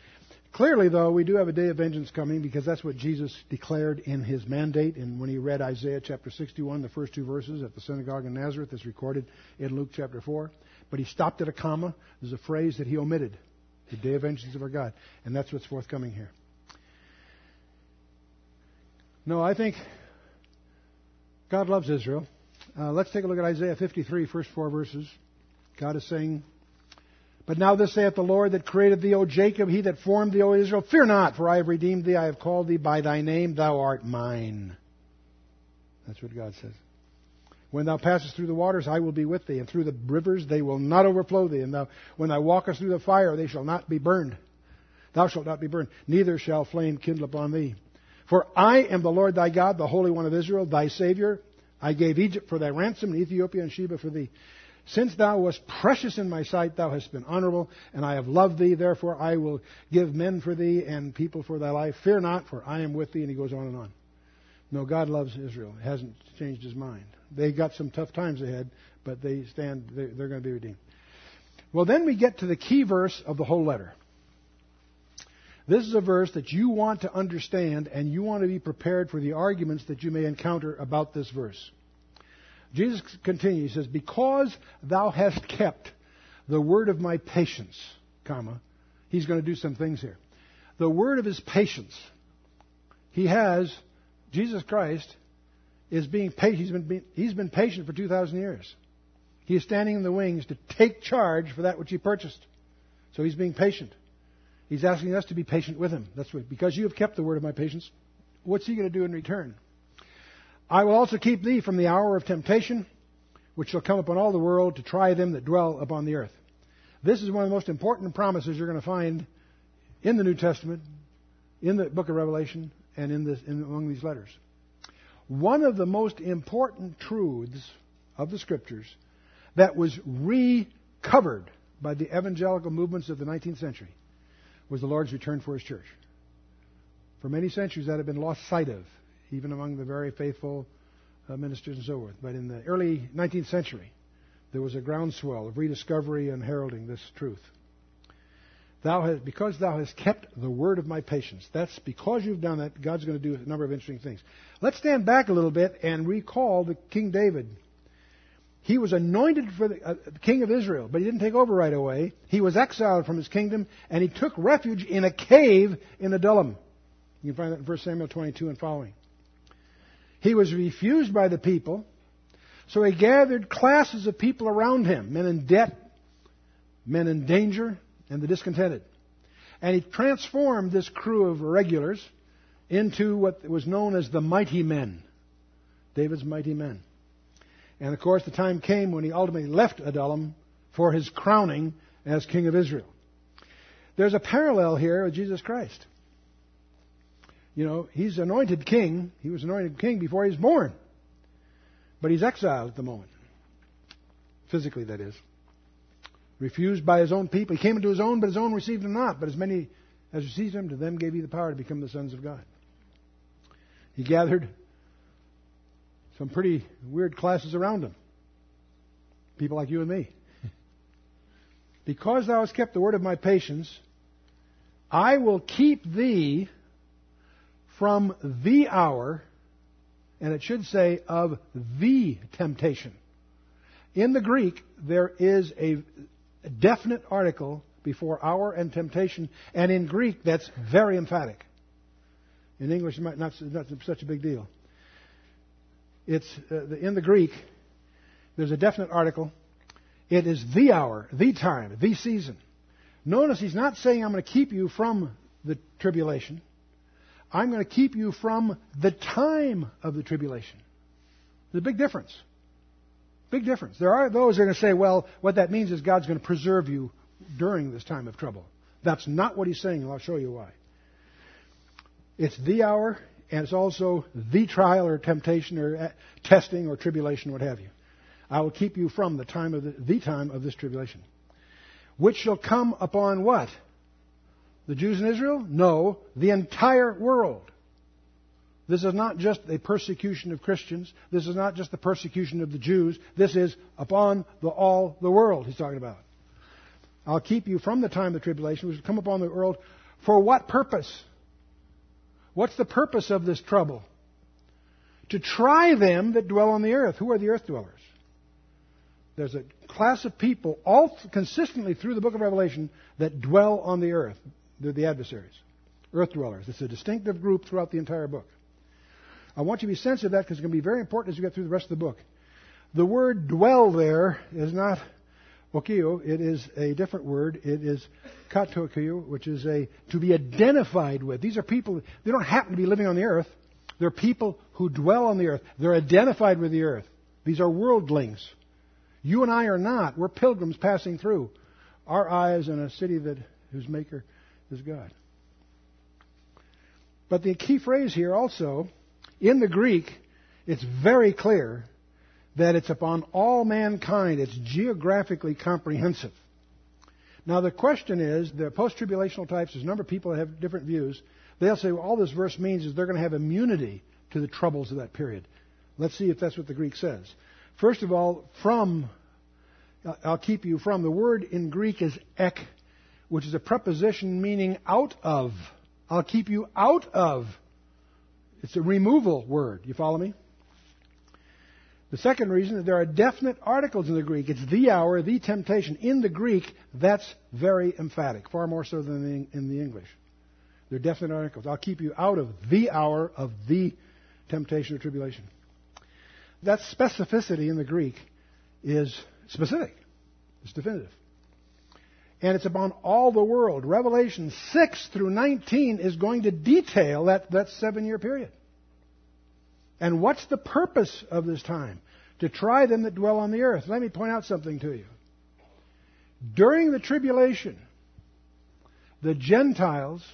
Speaker 1: Clearly, though, we do have a day of vengeance coming because that's what Jesus declared in his mandate. And when he read Isaiah chapter 61, the first two verses at the synagogue in Nazareth, is recorded in Luke chapter 4. But he stopped at a comma. There's a phrase that he omitted the day of vengeance of our God. And that's what's forthcoming here. No, I think God loves Israel. Uh, let's take a look at Isaiah 53, first four verses. God is saying, But now this saith the Lord that created thee, O Jacob, he that formed thee, O Israel, fear not, for I have redeemed thee, I have called thee by thy name, thou art mine. That's what God says. When thou passest through the waters, I will be with thee, and through the rivers, they will not overflow thee. And thou, when thou walkest through the fire, they shall not be burned. Thou shalt not be burned, neither shall flame kindle upon thee. For I am the Lord thy God, the Holy One of Israel, thy Savior. I gave Egypt for thy ransom, and Ethiopia and Sheba for thee. Since thou wast precious in my sight, thou hast been honorable, and I have loved thee. Therefore, I will give men for thee and people for thy life. Fear not, for I am with thee. And he goes on and on. No, God loves Israel. He hasn't changed his mind. They got some tough times ahead, but they stand, they're, they're going to be redeemed. Well, then we get to the key verse of the whole letter. This is a verse that you want to understand and you want to be prepared for the arguments that you may encounter about this verse. Jesus continues, he says, Because thou hast kept the word of my patience, comma, he's going to do some things here. The word of his patience. He has Jesus Christ is being patient. He's been, being, he's been patient for 2,000 years. He is standing in the wings to take charge for that which he purchased. So he's being patient. He's asking us to be patient with him. That's what, because you have kept the word of my patience. What's he going to do in return? I will also keep thee from the hour of temptation, which shall come upon all the world to try them that dwell upon the earth. This is one of the most important promises you're going to find in the New Testament, in the book of Revelation, and in, this, in among these letters. One of the most important truths of the scriptures that was recovered by the evangelical movements of the 19th century was the Lord's return for his church. For many centuries, that had been lost sight of, even among the very faithful uh, ministers and so forth. But in the early 19th century, there was a groundswell of rediscovery and heralding this truth. Thou hast, because thou hast kept the word of my patience. That's because you've done that, God's going to do a number of interesting things. Let's stand back a little bit and recall the King David. He was anointed for the, uh, the king of Israel, but he didn't take over right away. He was exiled from his kingdom, and he took refuge in a cave in Adullam. You can find that in 1 Samuel 22 and following. He was refused by the people, so he gathered classes of people around him men in debt, men in danger, and the discontented. And he transformed this crew of regulars into what was known as the mighty men, David's mighty men. And of course, the time came when he ultimately left Adullam for his crowning as king of Israel. There's a parallel here with Jesus Christ. You know, he's anointed king. He was anointed king before he was born. But he's exiled at the moment. Physically, that is refused by his own people. He came into his own, but his own received him not. But as many as received him, to them gave he the power to become the sons of God. He gathered some pretty weird classes around him. People like you and me. (laughs) because thou hast kept the word of my patience, I will keep thee from the hour, and it should say of the temptation. In the Greek, there is a definite article before hour and temptation, and in Greek that's very emphatic. In English, it might not not such a big deal. It's uh, the, in the Greek. There's a definite article. It is the hour, the time, the season. Notice he's not saying I'm going to keep you from the tribulation. I'm going to keep you from the time of the tribulation. There's a big difference. Big difference. There are those who are going to say, well, what that means is God's going to preserve you during this time of trouble. That's not what he's saying, and I'll show you why. It's the hour, and it's also the trial or temptation or uh, testing or tribulation, what have you. I will keep you from the time of the, the time of this tribulation, which shall come upon what? The Jews in Israel? No, the entire world. This is not just a persecution of Christians. This is not just the persecution of the Jews. This is upon the, all the world, he's talking about. I'll keep you from the time of tribulation, which will come upon the world. For what purpose? What's the purpose of this trouble? To try them that dwell on the earth. Who are the earth dwellers? There's a class of people, all consistently through the book of Revelation, that dwell on the earth. They're the adversaries, earth dwellers. It's a distinctive group throughout the entire book. I want you to be sensitive to that because it's going to be very important as we get through the rest of the book. The word dwell there is not okio, it is a different word. It is katokio, which is a to be identified with. These are people, they don't happen to be living on the earth. They're people who dwell on the earth. They're identified with the earth. These are worldlings. You and I are not. We're pilgrims passing through. Our eyes in a city that whose maker is God. But the key phrase here also in the Greek, it's very clear that it's upon all mankind. It's geographically comprehensive. Now, the question is the post tribulational types, there's a number of people that have different views. They'll say, well, all this verse means is they're going to have immunity to the troubles of that period. Let's see if that's what the Greek says. First of all, from, uh, I'll keep you from, the word in Greek is ek, which is a preposition meaning out of. I'll keep you out of it's a removal word. You follow me? The second reason that there are definite articles in the Greek. It's the hour, the temptation. In the Greek, that's very emphatic, far more so than in the English. There are definite articles. I'll keep you out of the hour of the temptation or tribulation. That specificity in the Greek is specific, it's definitive and it's upon all the world. Revelation 6 through 19 is going to detail that, that seven year period. And what's the purpose of this time? To try them that dwell on the earth. Let me point out something to you. During the tribulation, the Gentiles,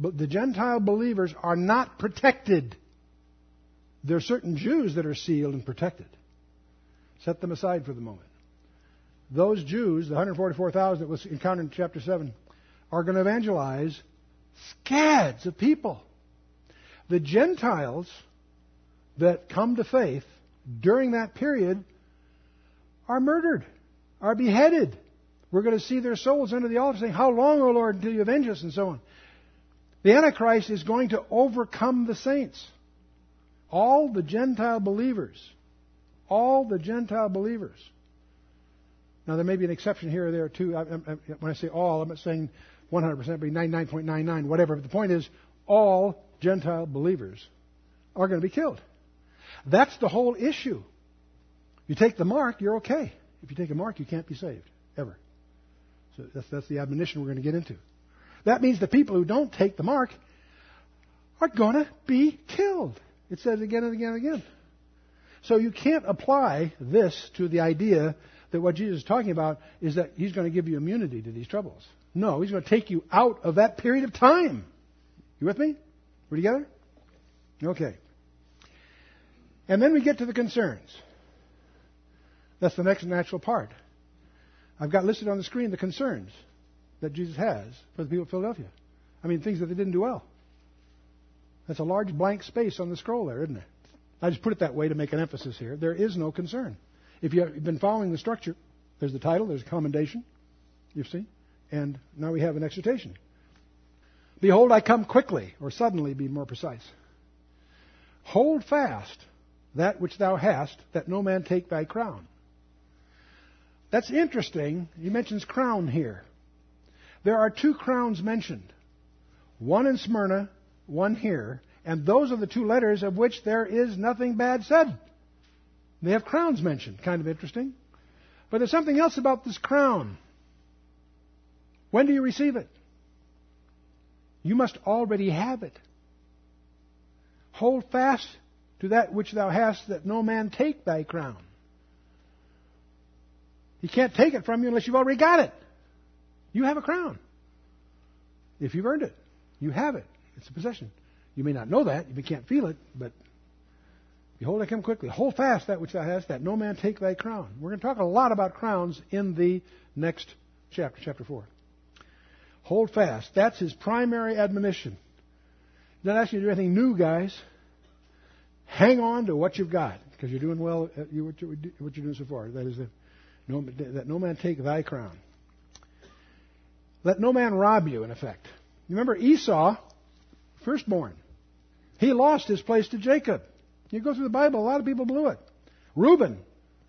Speaker 1: the Gentile believers are not protected. There are certain Jews that are sealed and protected. Set them aside for the moment those Jews, the 144,000 that was encountered in chapter 7, are going to evangelize scads of people. The Gentiles that come to faith during that period are murdered, are beheaded. We're going to see their souls under the altar saying, How long, O Lord, until you avenge us? and so on. The Antichrist is going to overcome the saints. All the Gentile believers. All the Gentile believers now, there may be an exception here or there, too. I, I, when I say all, I'm not saying 100%, but 99.99, whatever. But the point is, all Gentile believers are going to be killed. That's the whole issue. You take the mark, you're okay. If you take a mark, you can't be saved, ever. So that's, that's the admonition we're going to get into. That means the people who don't take the mark are going to be killed. It says again and again and again. So you can't apply this to the idea that what Jesus is talking about is that he's going to give you immunity to these troubles. No, he's going to take you out of that period of time. You with me? We're together? Okay. And then we get to the concerns. That's the next natural part. I've got listed on the screen the concerns that Jesus has for the people of Philadelphia. I mean, things that they didn't do well. That's a large blank space on the scroll there, isn't it? I just put it that way to make an emphasis here. There is no concern. If you've been following the structure, there's the title, there's a commendation, you see, and now we have an exhortation. Behold, I come quickly, or suddenly, be more precise. Hold fast that which thou hast, that no man take thy crown. That's interesting. He mentions crown here. There are two crowns mentioned one in Smyrna, one here, and those are the two letters of which there is nothing bad said. They have crowns mentioned. Kind of interesting. But there's something else about this crown. When do you receive it? You must already have it. Hold fast to that which thou hast, that no man take thy crown. He can't take it from you unless you've already got it. You have a crown. If you've earned it, you have it. It's a possession. You may not know that, you can't feel it, but Behold, I come quickly. Hold fast that which thou hast, that no man take thy crown. We're going to talk a lot about crowns in the next chapter, chapter 4. Hold fast. That's his primary admonition. He's not asking you to do anything new, guys. Hang on to what you've got, because you're doing well uh, at what you're doing so far. That is, uh, that no man take thy crown. Let no man rob you, in effect. Remember Esau, firstborn. He lost his place to Jacob. You go through the Bible, a lot of people blew it. Reuben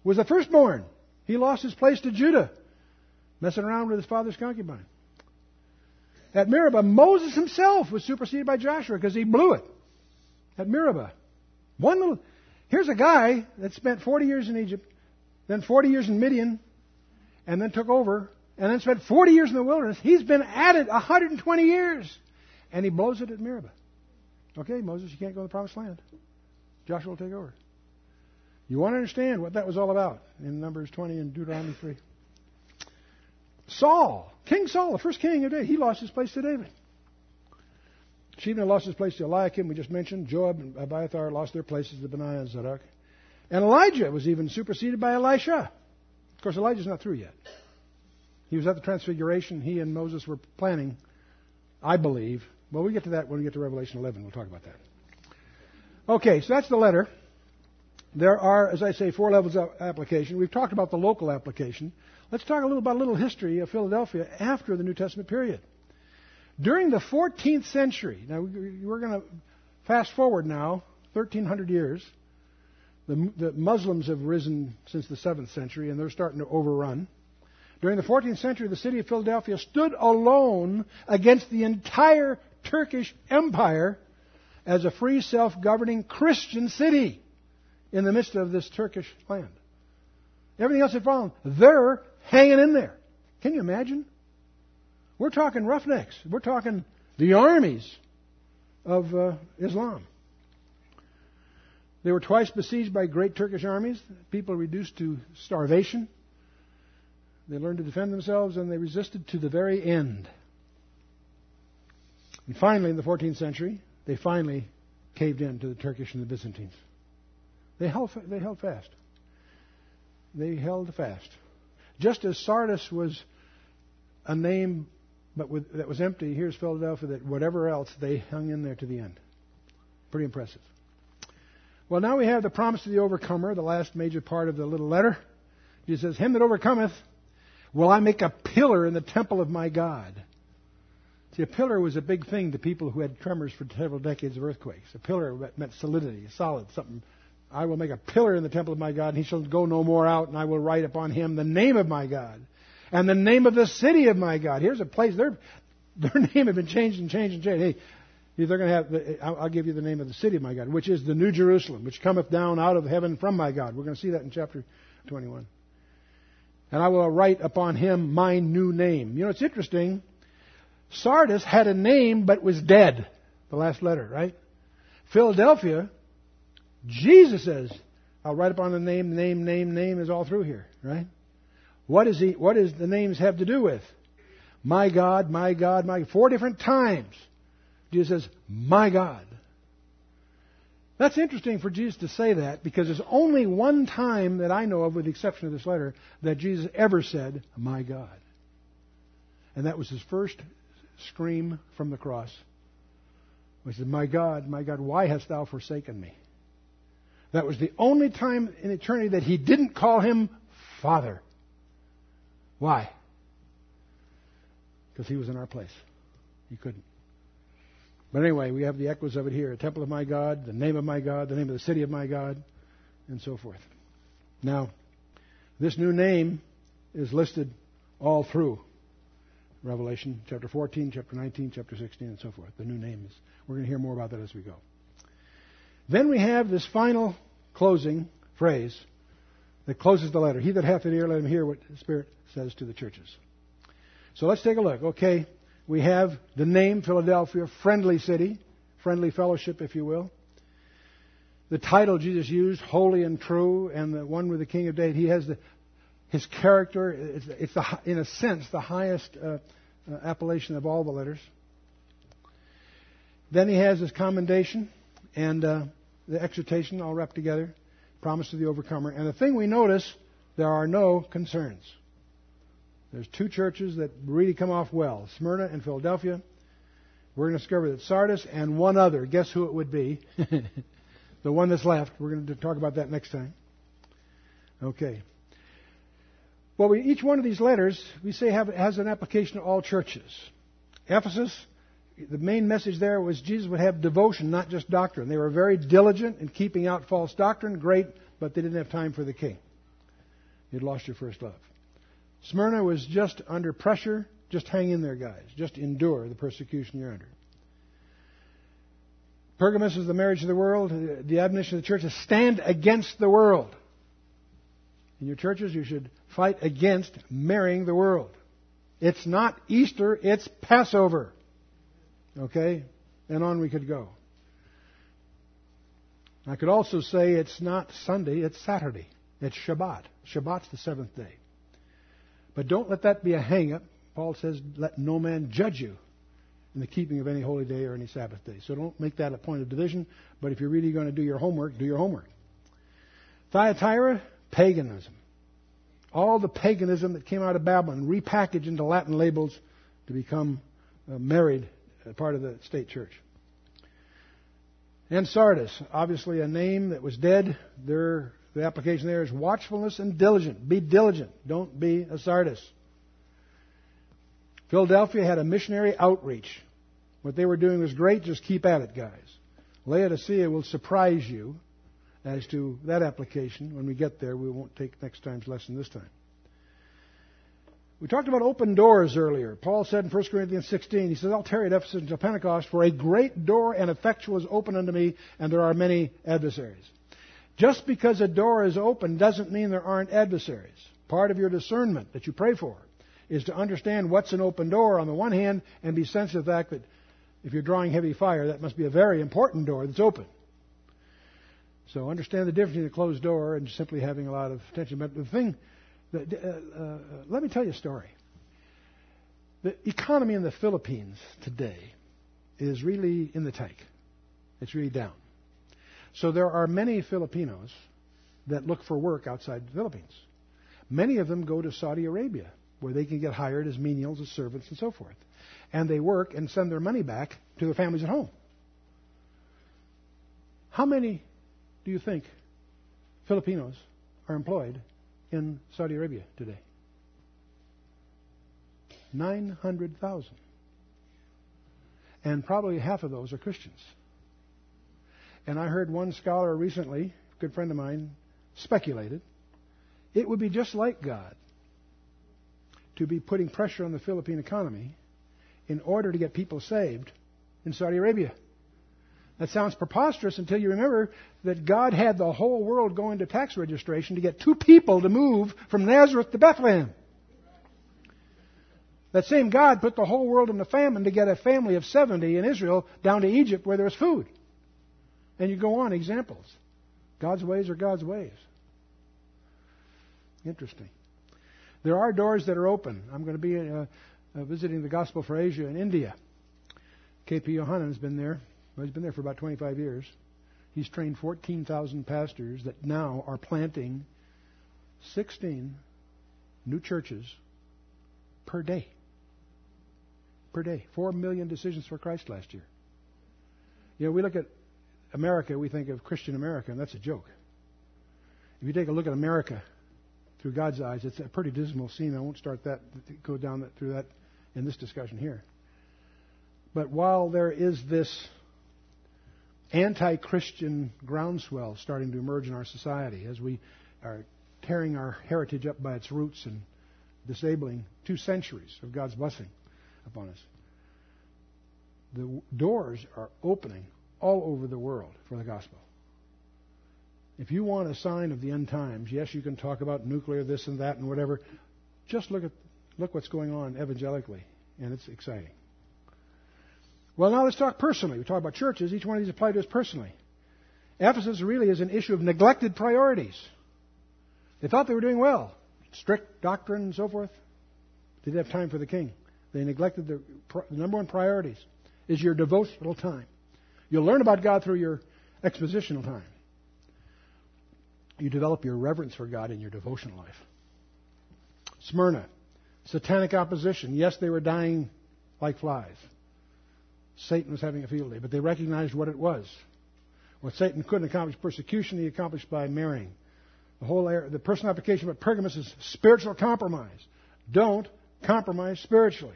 Speaker 1: was the firstborn. He lost his place to Judah, messing around with his father's concubine. At Meribah, Moses himself was superseded by Joshua because he blew it. At Meribah. One little, here's a guy that spent 40 years in Egypt, then 40 years in Midian, and then took over, and then spent 40 years in the wilderness. He's been at it 120 years, and he blows it at Meribah. Okay, Moses, you can't go to the promised land. Joshua will take over. You want to understand what that was all about in Numbers 20 and Deuteronomy 3. Saul, King Saul, the first king of David, he lost his place to David. Shebna lost his place to Eliakim, we just mentioned. Joab and Abiathar lost their places to Benaiah and Zadok. And Elijah was even superseded by Elisha. Of course, Elijah's not through yet. He was at the Transfiguration. He and Moses were planning, I believe. Well, we get to that when we get to Revelation 11. We'll talk about that. Okay, so that's the letter. There are, as I say, four levels of application. We've talked about the local application. Let's talk a little about a little history of Philadelphia after the New Testament period. During the 14th century, now we're going to fast forward now 1,300 years. The, the, Muslims have risen since the 7th century and they're starting to overrun. During the 14th century, the city of Philadelphia stood alone against the entire Turkish Empire as a free, self governing Christian city in the midst of this Turkish land. Everything else had fallen. They're hanging in there. Can you imagine? We're talking roughnecks. We're talking the armies of uh, Islam. They were twice besieged by great Turkish armies. People reduced to starvation. They learned to defend themselves and they resisted to the very end. And finally, in the 14th century, they finally caved in to the Turkish and the Byzantines. They held, they held fast. They held fast. Just as Sardis was a name but with, that was empty, here's Philadelphia, that whatever else, they hung in there to the end. Pretty impressive. Well, now we have the promise of the overcomer, the last major part of the little letter. He says, Him that overcometh will I make a pillar in the temple of my God See, a pillar was a big thing to people who had tremors for several decades of earthquakes. A pillar meant solidity, solid, something. I will make a pillar in the temple of my God, and he shall go no more out, and I will write upon him the name of my God and the name of the city of my God. Here's a place, their, (laughs) their name had been changed and changed and changed. Hey, they're going to have, I'll give you the name of the city of my God, which is the New Jerusalem, which cometh down out of heaven from my God. We're going to see that in chapter 21. And I will write upon him my new name. You know, it's interesting Sardis had a name but was dead. The last letter, right? Philadelphia, Jesus says, I'll write upon the name, name, name, name is all through here, right? What is he, what does the names have to do with? My God, my God, my four different times. Jesus says, My God. That's interesting for Jesus to say that because there's only one time that I know of, with the exception of this letter, that Jesus ever said, My God. And that was his first scream from the cross. He said, My God, my God, why hast thou forsaken me? That was the only time in eternity that he didn't call him Father. Why? Because he was in our place. He couldn't. But anyway, we have the echoes of it here. Temple of my God, the name of my God, the name of the city of my God, and so forth. Now, this new name is listed all through Revelation chapter 14, chapter 19, chapter 16, and so forth. The new name is. We're going to hear more about that as we go. Then we have this final closing phrase that closes the letter. He that hath an ear, let him hear what the Spirit says to the churches. So let's take a look. Okay, we have the name Philadelphia, friendly city, friendly fellowship, if you will. The title Jesus used, holy and true, and the one with the King of David. He has the his character, it's, it's the, in a sense the highest uh, uh, appellation of all the letters. Then he has his commendation and uh, the exhortation all wrapped together, promise to the overcomer. And the thing we notice, there are no concerns. There's two churches that really come off well Smyrna and Philadelphia. We're going to discover that Sardis and one other, guess who it would be? (laughs) the one that's left. We're going to talk about that next time. Okay. Well, we, each one of these letters, we say, have, has an application to all churches. Ephesus, the main message there was Jesus would have devotion, not just doctrine. They were very diligent in keeping out false doctrine, great, but they didn't have time for the king. You'd lost your first love. Smyrna was just under pressure. Just hang in there, guys. Just endure the persecution you're under. Pergamus is the marriage of the world. The admonition of the church is stand against the world in your churches, you should fight against marrying the world. It's not Easter, it's Passover. Okay? And on we could go. I could also say it's not Sunday, it's Saturday. It's Shabbat. Shabbat's the seventh day. But don't let that be a hang up. Paul says, let no man judge you in the keeping of any holy day or any Sabbath day. So don't make that a point of division. But if you're really going to do your homework, do your homework. Thyatira, paganism. All the paganism that came out of Babylon repackaged into Latin labels to become uh, married uh, part of the state church. And Sardis, obviously a name that was dead. There, the application there is watchfulness and diligent. Be diligent. Don't be a Sardis. Philadelphia had a missionary outreach. What they were doing was great. Just keep at it, guys. Laodicea will surprise you as to that application. When we get there, we won't take next time's lesson this time. We talked about open doors earlier. Paul said in 1 Corinthians 16, he says, I'll tarry at Ephesus until Pentecost, for a great door and effectual is open unto me, and there are many adversaries. Just because a door is open doesn't mean there aren't adversaries. Part of your discernment that you pray for is to understand what's an open door on the one hand and be sensitive to the fact that if you're drawing heavy fire, that must be a very important door that's open. So understand the difference between a closed door and simply having a lot of attention. But the thing, that, uh, uh, let me tell you a story. The economy in the Philippines today is really in the tank. It's really down. So there are many Filipinos that look for work outside the Philippines. Many of them go to Saudi Arabia, where they can get hired as menials, as servants, and so forth. And they work and send their money back to their families at home. How many do you think Filipinos are employed in Saudi Arabia today? 900,000. And probably half of those are Christians. And I heard one scholar recently, a good friend of mine, speculated it would be just like God to be putting pressure on the Philippine economy in order to get people saved in Saudi Arabia. That sounds preposterous until you remember that God had the whole world going to tax registration to get two people to move from Nazareth to Bethlehem. That same God put the whole world in the famine to get a family of 70 in Israel down to Egypt where there was food. And you go on, examples. God's ways are God's ways. Interesting. There are doors that are open. I'm going to be uh, uh, visiting the Gospel for Asia in India. K.P. Yohannan has been there. Well, he's been there for about 25 years. He's trained 14,000 pastors that now are planting 16 new churches per day. Per day. Four million decisions for Christ last year. You know, we look at America, we think of Christian America, and that's a joke. If you take a look at America through God's eyes, it's a pretty dismal scene. I won't start that, go down that, through that in this discussion here. But while there is this anti Christian groundswell starting to emerge in our society as we are tearing our heritage up by its roots and disabling two centuries of God's blessing upon us. The doors are opening all over the world for the gospel. If you want a sign of the end times, yes, you can talk about nuclear, this and that, and whatever. Just look at look what's going on evangelically, and it's exciting. Well, now let's talk personally. We talk about churches. Each one of these apply to us personally. Ephesus really is an issue of neglected priorities. They thought they were doing well, strict doctrine and so forth. They didn't have time for the king. They neglected the, the number one priorities is your devotional time. You'll learn about God through your expositional time. You develop your reverence for God in your devotional life. Smyrna, satanic opposition. Yes, they were dying like flies. Satan was having a field day, but they recognized what it was. What Satan couldn't accomplish persecution, he accomplished by marrying. The whole the personal application of Pergamus is spiritual compromise. Don't compromise spiritually.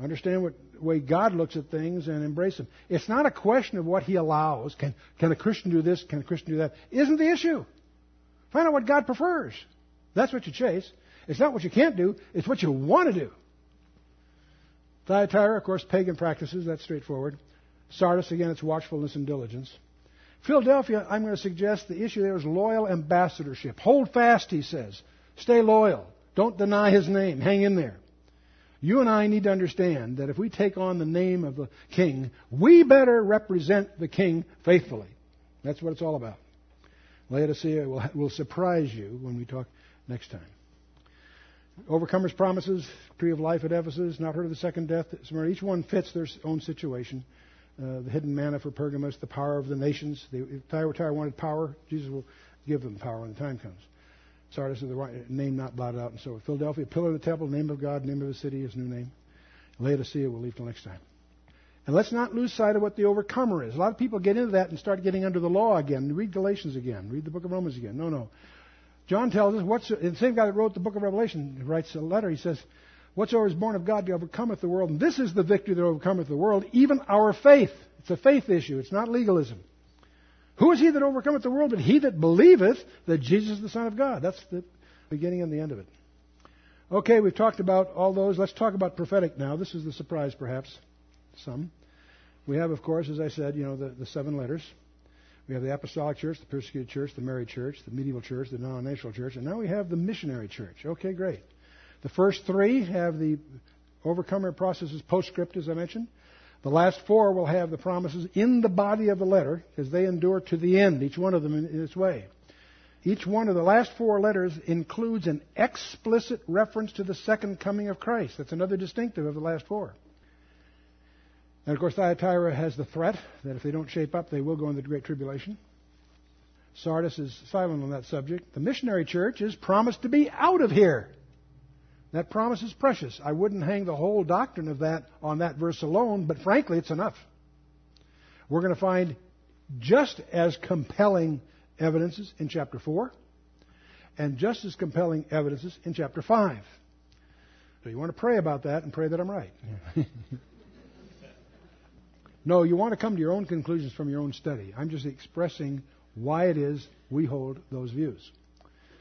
Speaker 1: Understand what way God looks at things and embrace them. It's not a question of what He allows. Can can a Christian do this? Can a Christian do that? Isn't the issue? Find out what God prefers. That's what you chase. It's not what you can't do. It's what you want to do. Thyatira, of course, pagan practices, that's straightforward. Sardis, again, it's watchfulness and diligence. Philadelphia, I'm going to suggest the issue there is loyal ambassadorship. Hold fast, he says. Stay loyal. Don't deny his name. Hang in there. You and I need to understand that if we take on the name of the king, we better represent the king faithfully. That's what it's all about. Laodicea will, will surprise you when we talk next time. Overcomers' promises, tree of life at Ephesus, not heard of the second death Each one fits their own situation. Uh, the hidden manna for Pergamos, the power of the nations. Thyatira wanted power, Jesus will give them power when the time comes. Sardis is the right, name not blotted out, and so Philadelphia, pillar of the temple, name of God, name of the city, his new name. Laodicea, we'll leave till next time. And let's not lose sight of what the overcomer is. A lot of people get into that and start getting under the law again. Read Galatians again. Read the book of Romans again. No, no. John tells us, what's, the same guy that wrote the book of Revelation writes a letter. He says, Whatsoever is born of God overcometh the world. And this is the victory that overcometh the world, even our faith. It's a faith issue, it's not legalism. Who is he that overcometh the world but he that believeth that Jesus is the Son of God? That's the beginning and the end of it. Okay, we've talked about all those. Let's talk about prophetic now. This is the surprise, perhaps, some. We have, of course, as I said, you know, the, the seven letters. We have the apostolic church, the persecuted church, the married church, the medieval church, the denominational church, and now we have the missionary church. Okay, great. The first three have the overcomer processes postscript, as I mentioned. The last four will have the promises in the body of the letter, as they endure to the end, each one of them in its way. Each one of the last four letters includes an explicit reference to the second coming of Christ. That's another distinctive of the last four. And of course, Thyatira has the threat that if they don't shape up, they will go into the Great Tribulation. Sardis is silent on that subject. The missionary church is promised to be out of here. That promise is precious. I wouldn't hang the whole doctrine of that on that verse alone, but frankly, it's enough. We're going to find just as compelling evidences in chapter 4 and just as compelling evidences in chapter 5. So you want to pray about that and pray that I'm right. Yeah. (laughs) No, you want to come to your own conclusions from your own study. I'm just expressing why it is we hold those views.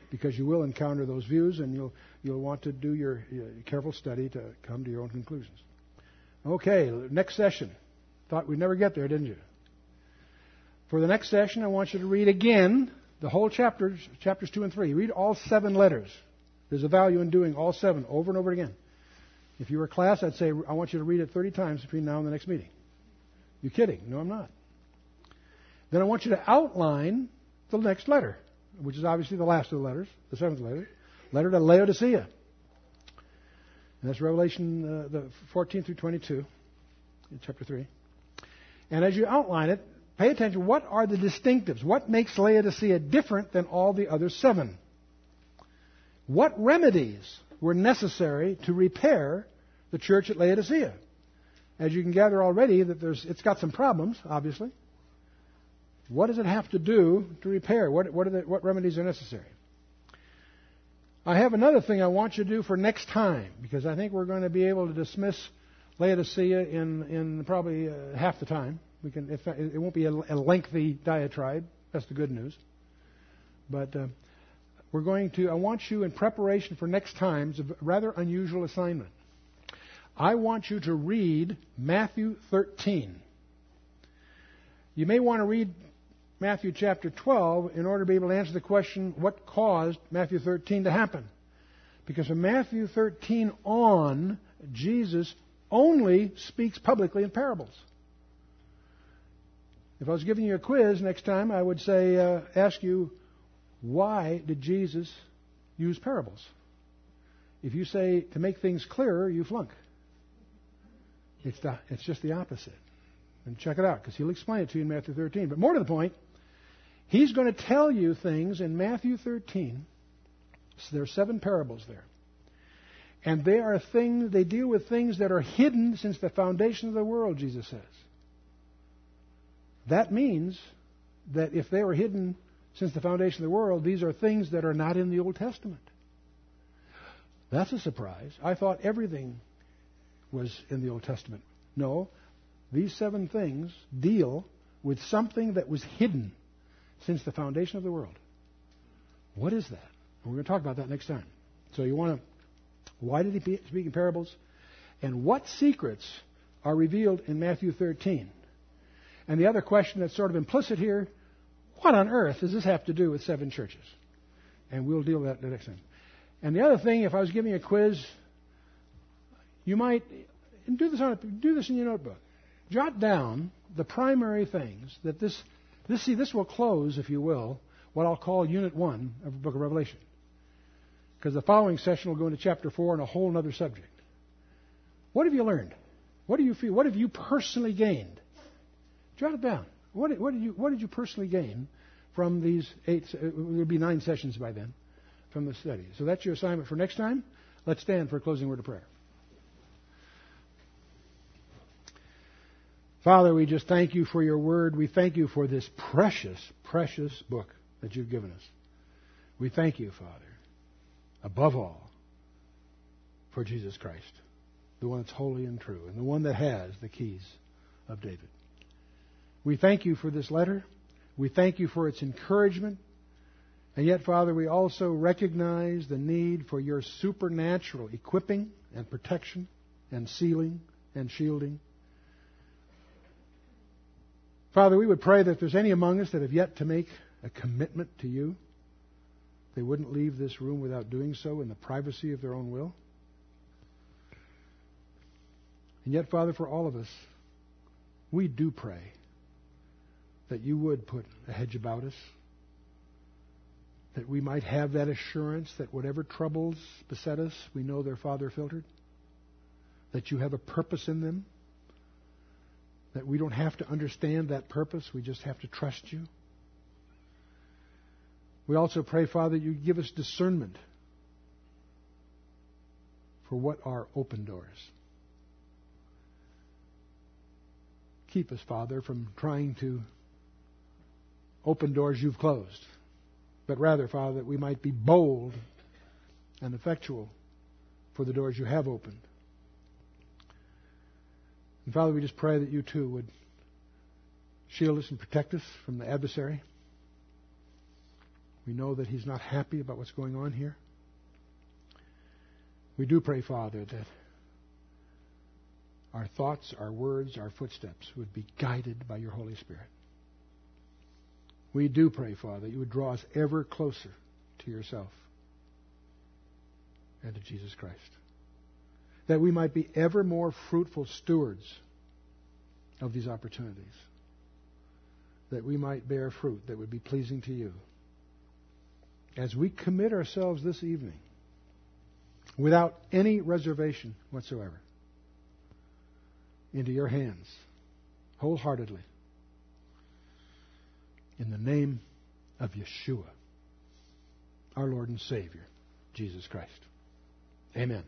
Speaker 1: Because you will encounter those views and you'll, you'll want to do your, your careful study to come to your own conclusions. Okay, next session. Thought we'd never get there, didn't you? For the next session, I want you to read again the whole chapters, chapters 2 and 3. Read all seven letters. There's a value in doing all seven over and over again. If you were a class, I'd say I want you to read it 30 times between now and the next meeting. You kidding? No, I'm not. Then I want you to outline the next letter, which is obviously the last of the letters, the seventh letter, letter to Laodicea. And that's Revelation uh, the 14 through 22, in chapter 3. And as you outline it, pay attention. What are the distinctives? What makes Laodicea different than all the other seven? What remedies were necessary to repair the church at Laodicea? as you can gather already, that there's, it's got some problems, obviously. What does it have to do to repair? What, what, the, what remedies are necessary? I have another thing I want you to do for next time, because I think we're going to be able to dismiss Laodicea in, in probably uh, half the time. We can, it, it won't be a, a, lengthy diatribe. That's the good news. But uh, we're going to, I want you, in preparation for next time's a rather unusual assignment. I want you to read Matthew 13. You may want to read Matthew chapter 12 in order to be able to answer the question what caused Matthew 13 to happen. Because from Matthew 13 on, Jesus only speaks publicly in parables. If I was giving you a quiz next time, I would say, uh, ask you, why did Jesus use parables? If you say to make things clearer, you flunk. It's, the, it's just the opposite. And check it out, because he'll explain it to you in Matthew 13. But more to the point, he's going to tell you things in Matthew 13. So there are seven parables there. And they are things, they deal with things that are hidden since the foundation of the world, Jesus says. That means that if they were hidden since the foundation of the world, these are things that are not in the Old Testament. That's a surprise. I thought everything was in the Old Testament. No, these seven things deal with something that was hidden since the foundation of the world. What is that? we're going to talk about that next time. So you want to, why did he speak in parables? And what secrets are revealed in Matthew 13? And the other question that's sort of implicit here, what on earth does this have to do with seven churches? And we'll deal with that next time. And the other thing, if I was giving a quiz you might do this on a, do this in your notebook. Jot down the primary things that this this see this will close, if you will, what I'll call Unit One of the Book of Revelation. Because the following session will go into Chapter Four and a whole other subject. What have you learned? What do you feel? What have you personally gained? Jot it down. What did, what did you What did you personally gain from these eight? Uh, there'll be nine sessions by then from the study. So that's your assignment for next time. Let's stand for a closing word of prayer. Father, we just thank you for your word. We thank you for this precious, precious book that you've given us. We thank you, Father, above all, for Jesus Christ, the one that's holy and true, and the one that has the keys of David. We thank you for this letter. We thank you for its encouragement. And yet, Father, we also recognize the need for your supernatural equipping and protection and sealing and shielding. Father, we would pray that if there's any among us that have yet to make a commitment to you, they wouldn't leave this room without doing so in the privacy of their own will. And yet, Father, for all of us, we do pray that you would put a hedge about us, that we might have that assurance that whatever troubles beset us, we know they're Father filtered, that you have a purpose in them, that we don't have to understand that purpose. We just have to trust you. We also pray, Father, you give us discernment for what are open doors. Keep us, Father, from trying to open doors you've closed, but rather, Father, that we might be bold and effectual for the doors you have opened. And Father, we just pray that you too would shield us and protect us from the adversary. We know that he's not happy about what's going on here. We do pray, Father, that our thoughts, our words, our footsteps would be guided by your Holy Spirit. We do pray, Father, that you would draw us ever closer to yourself and to Jesus Christ that we might be ever more fruitful stewards of these opportunities, that we might bear fruit that would be pleasing to you. As we commit ourselves this evening, without any reservation whatsoever, into your hands, wholeheartedly, in the name of Yeshua, our Lord and Savior, Jesus Christ. Amen.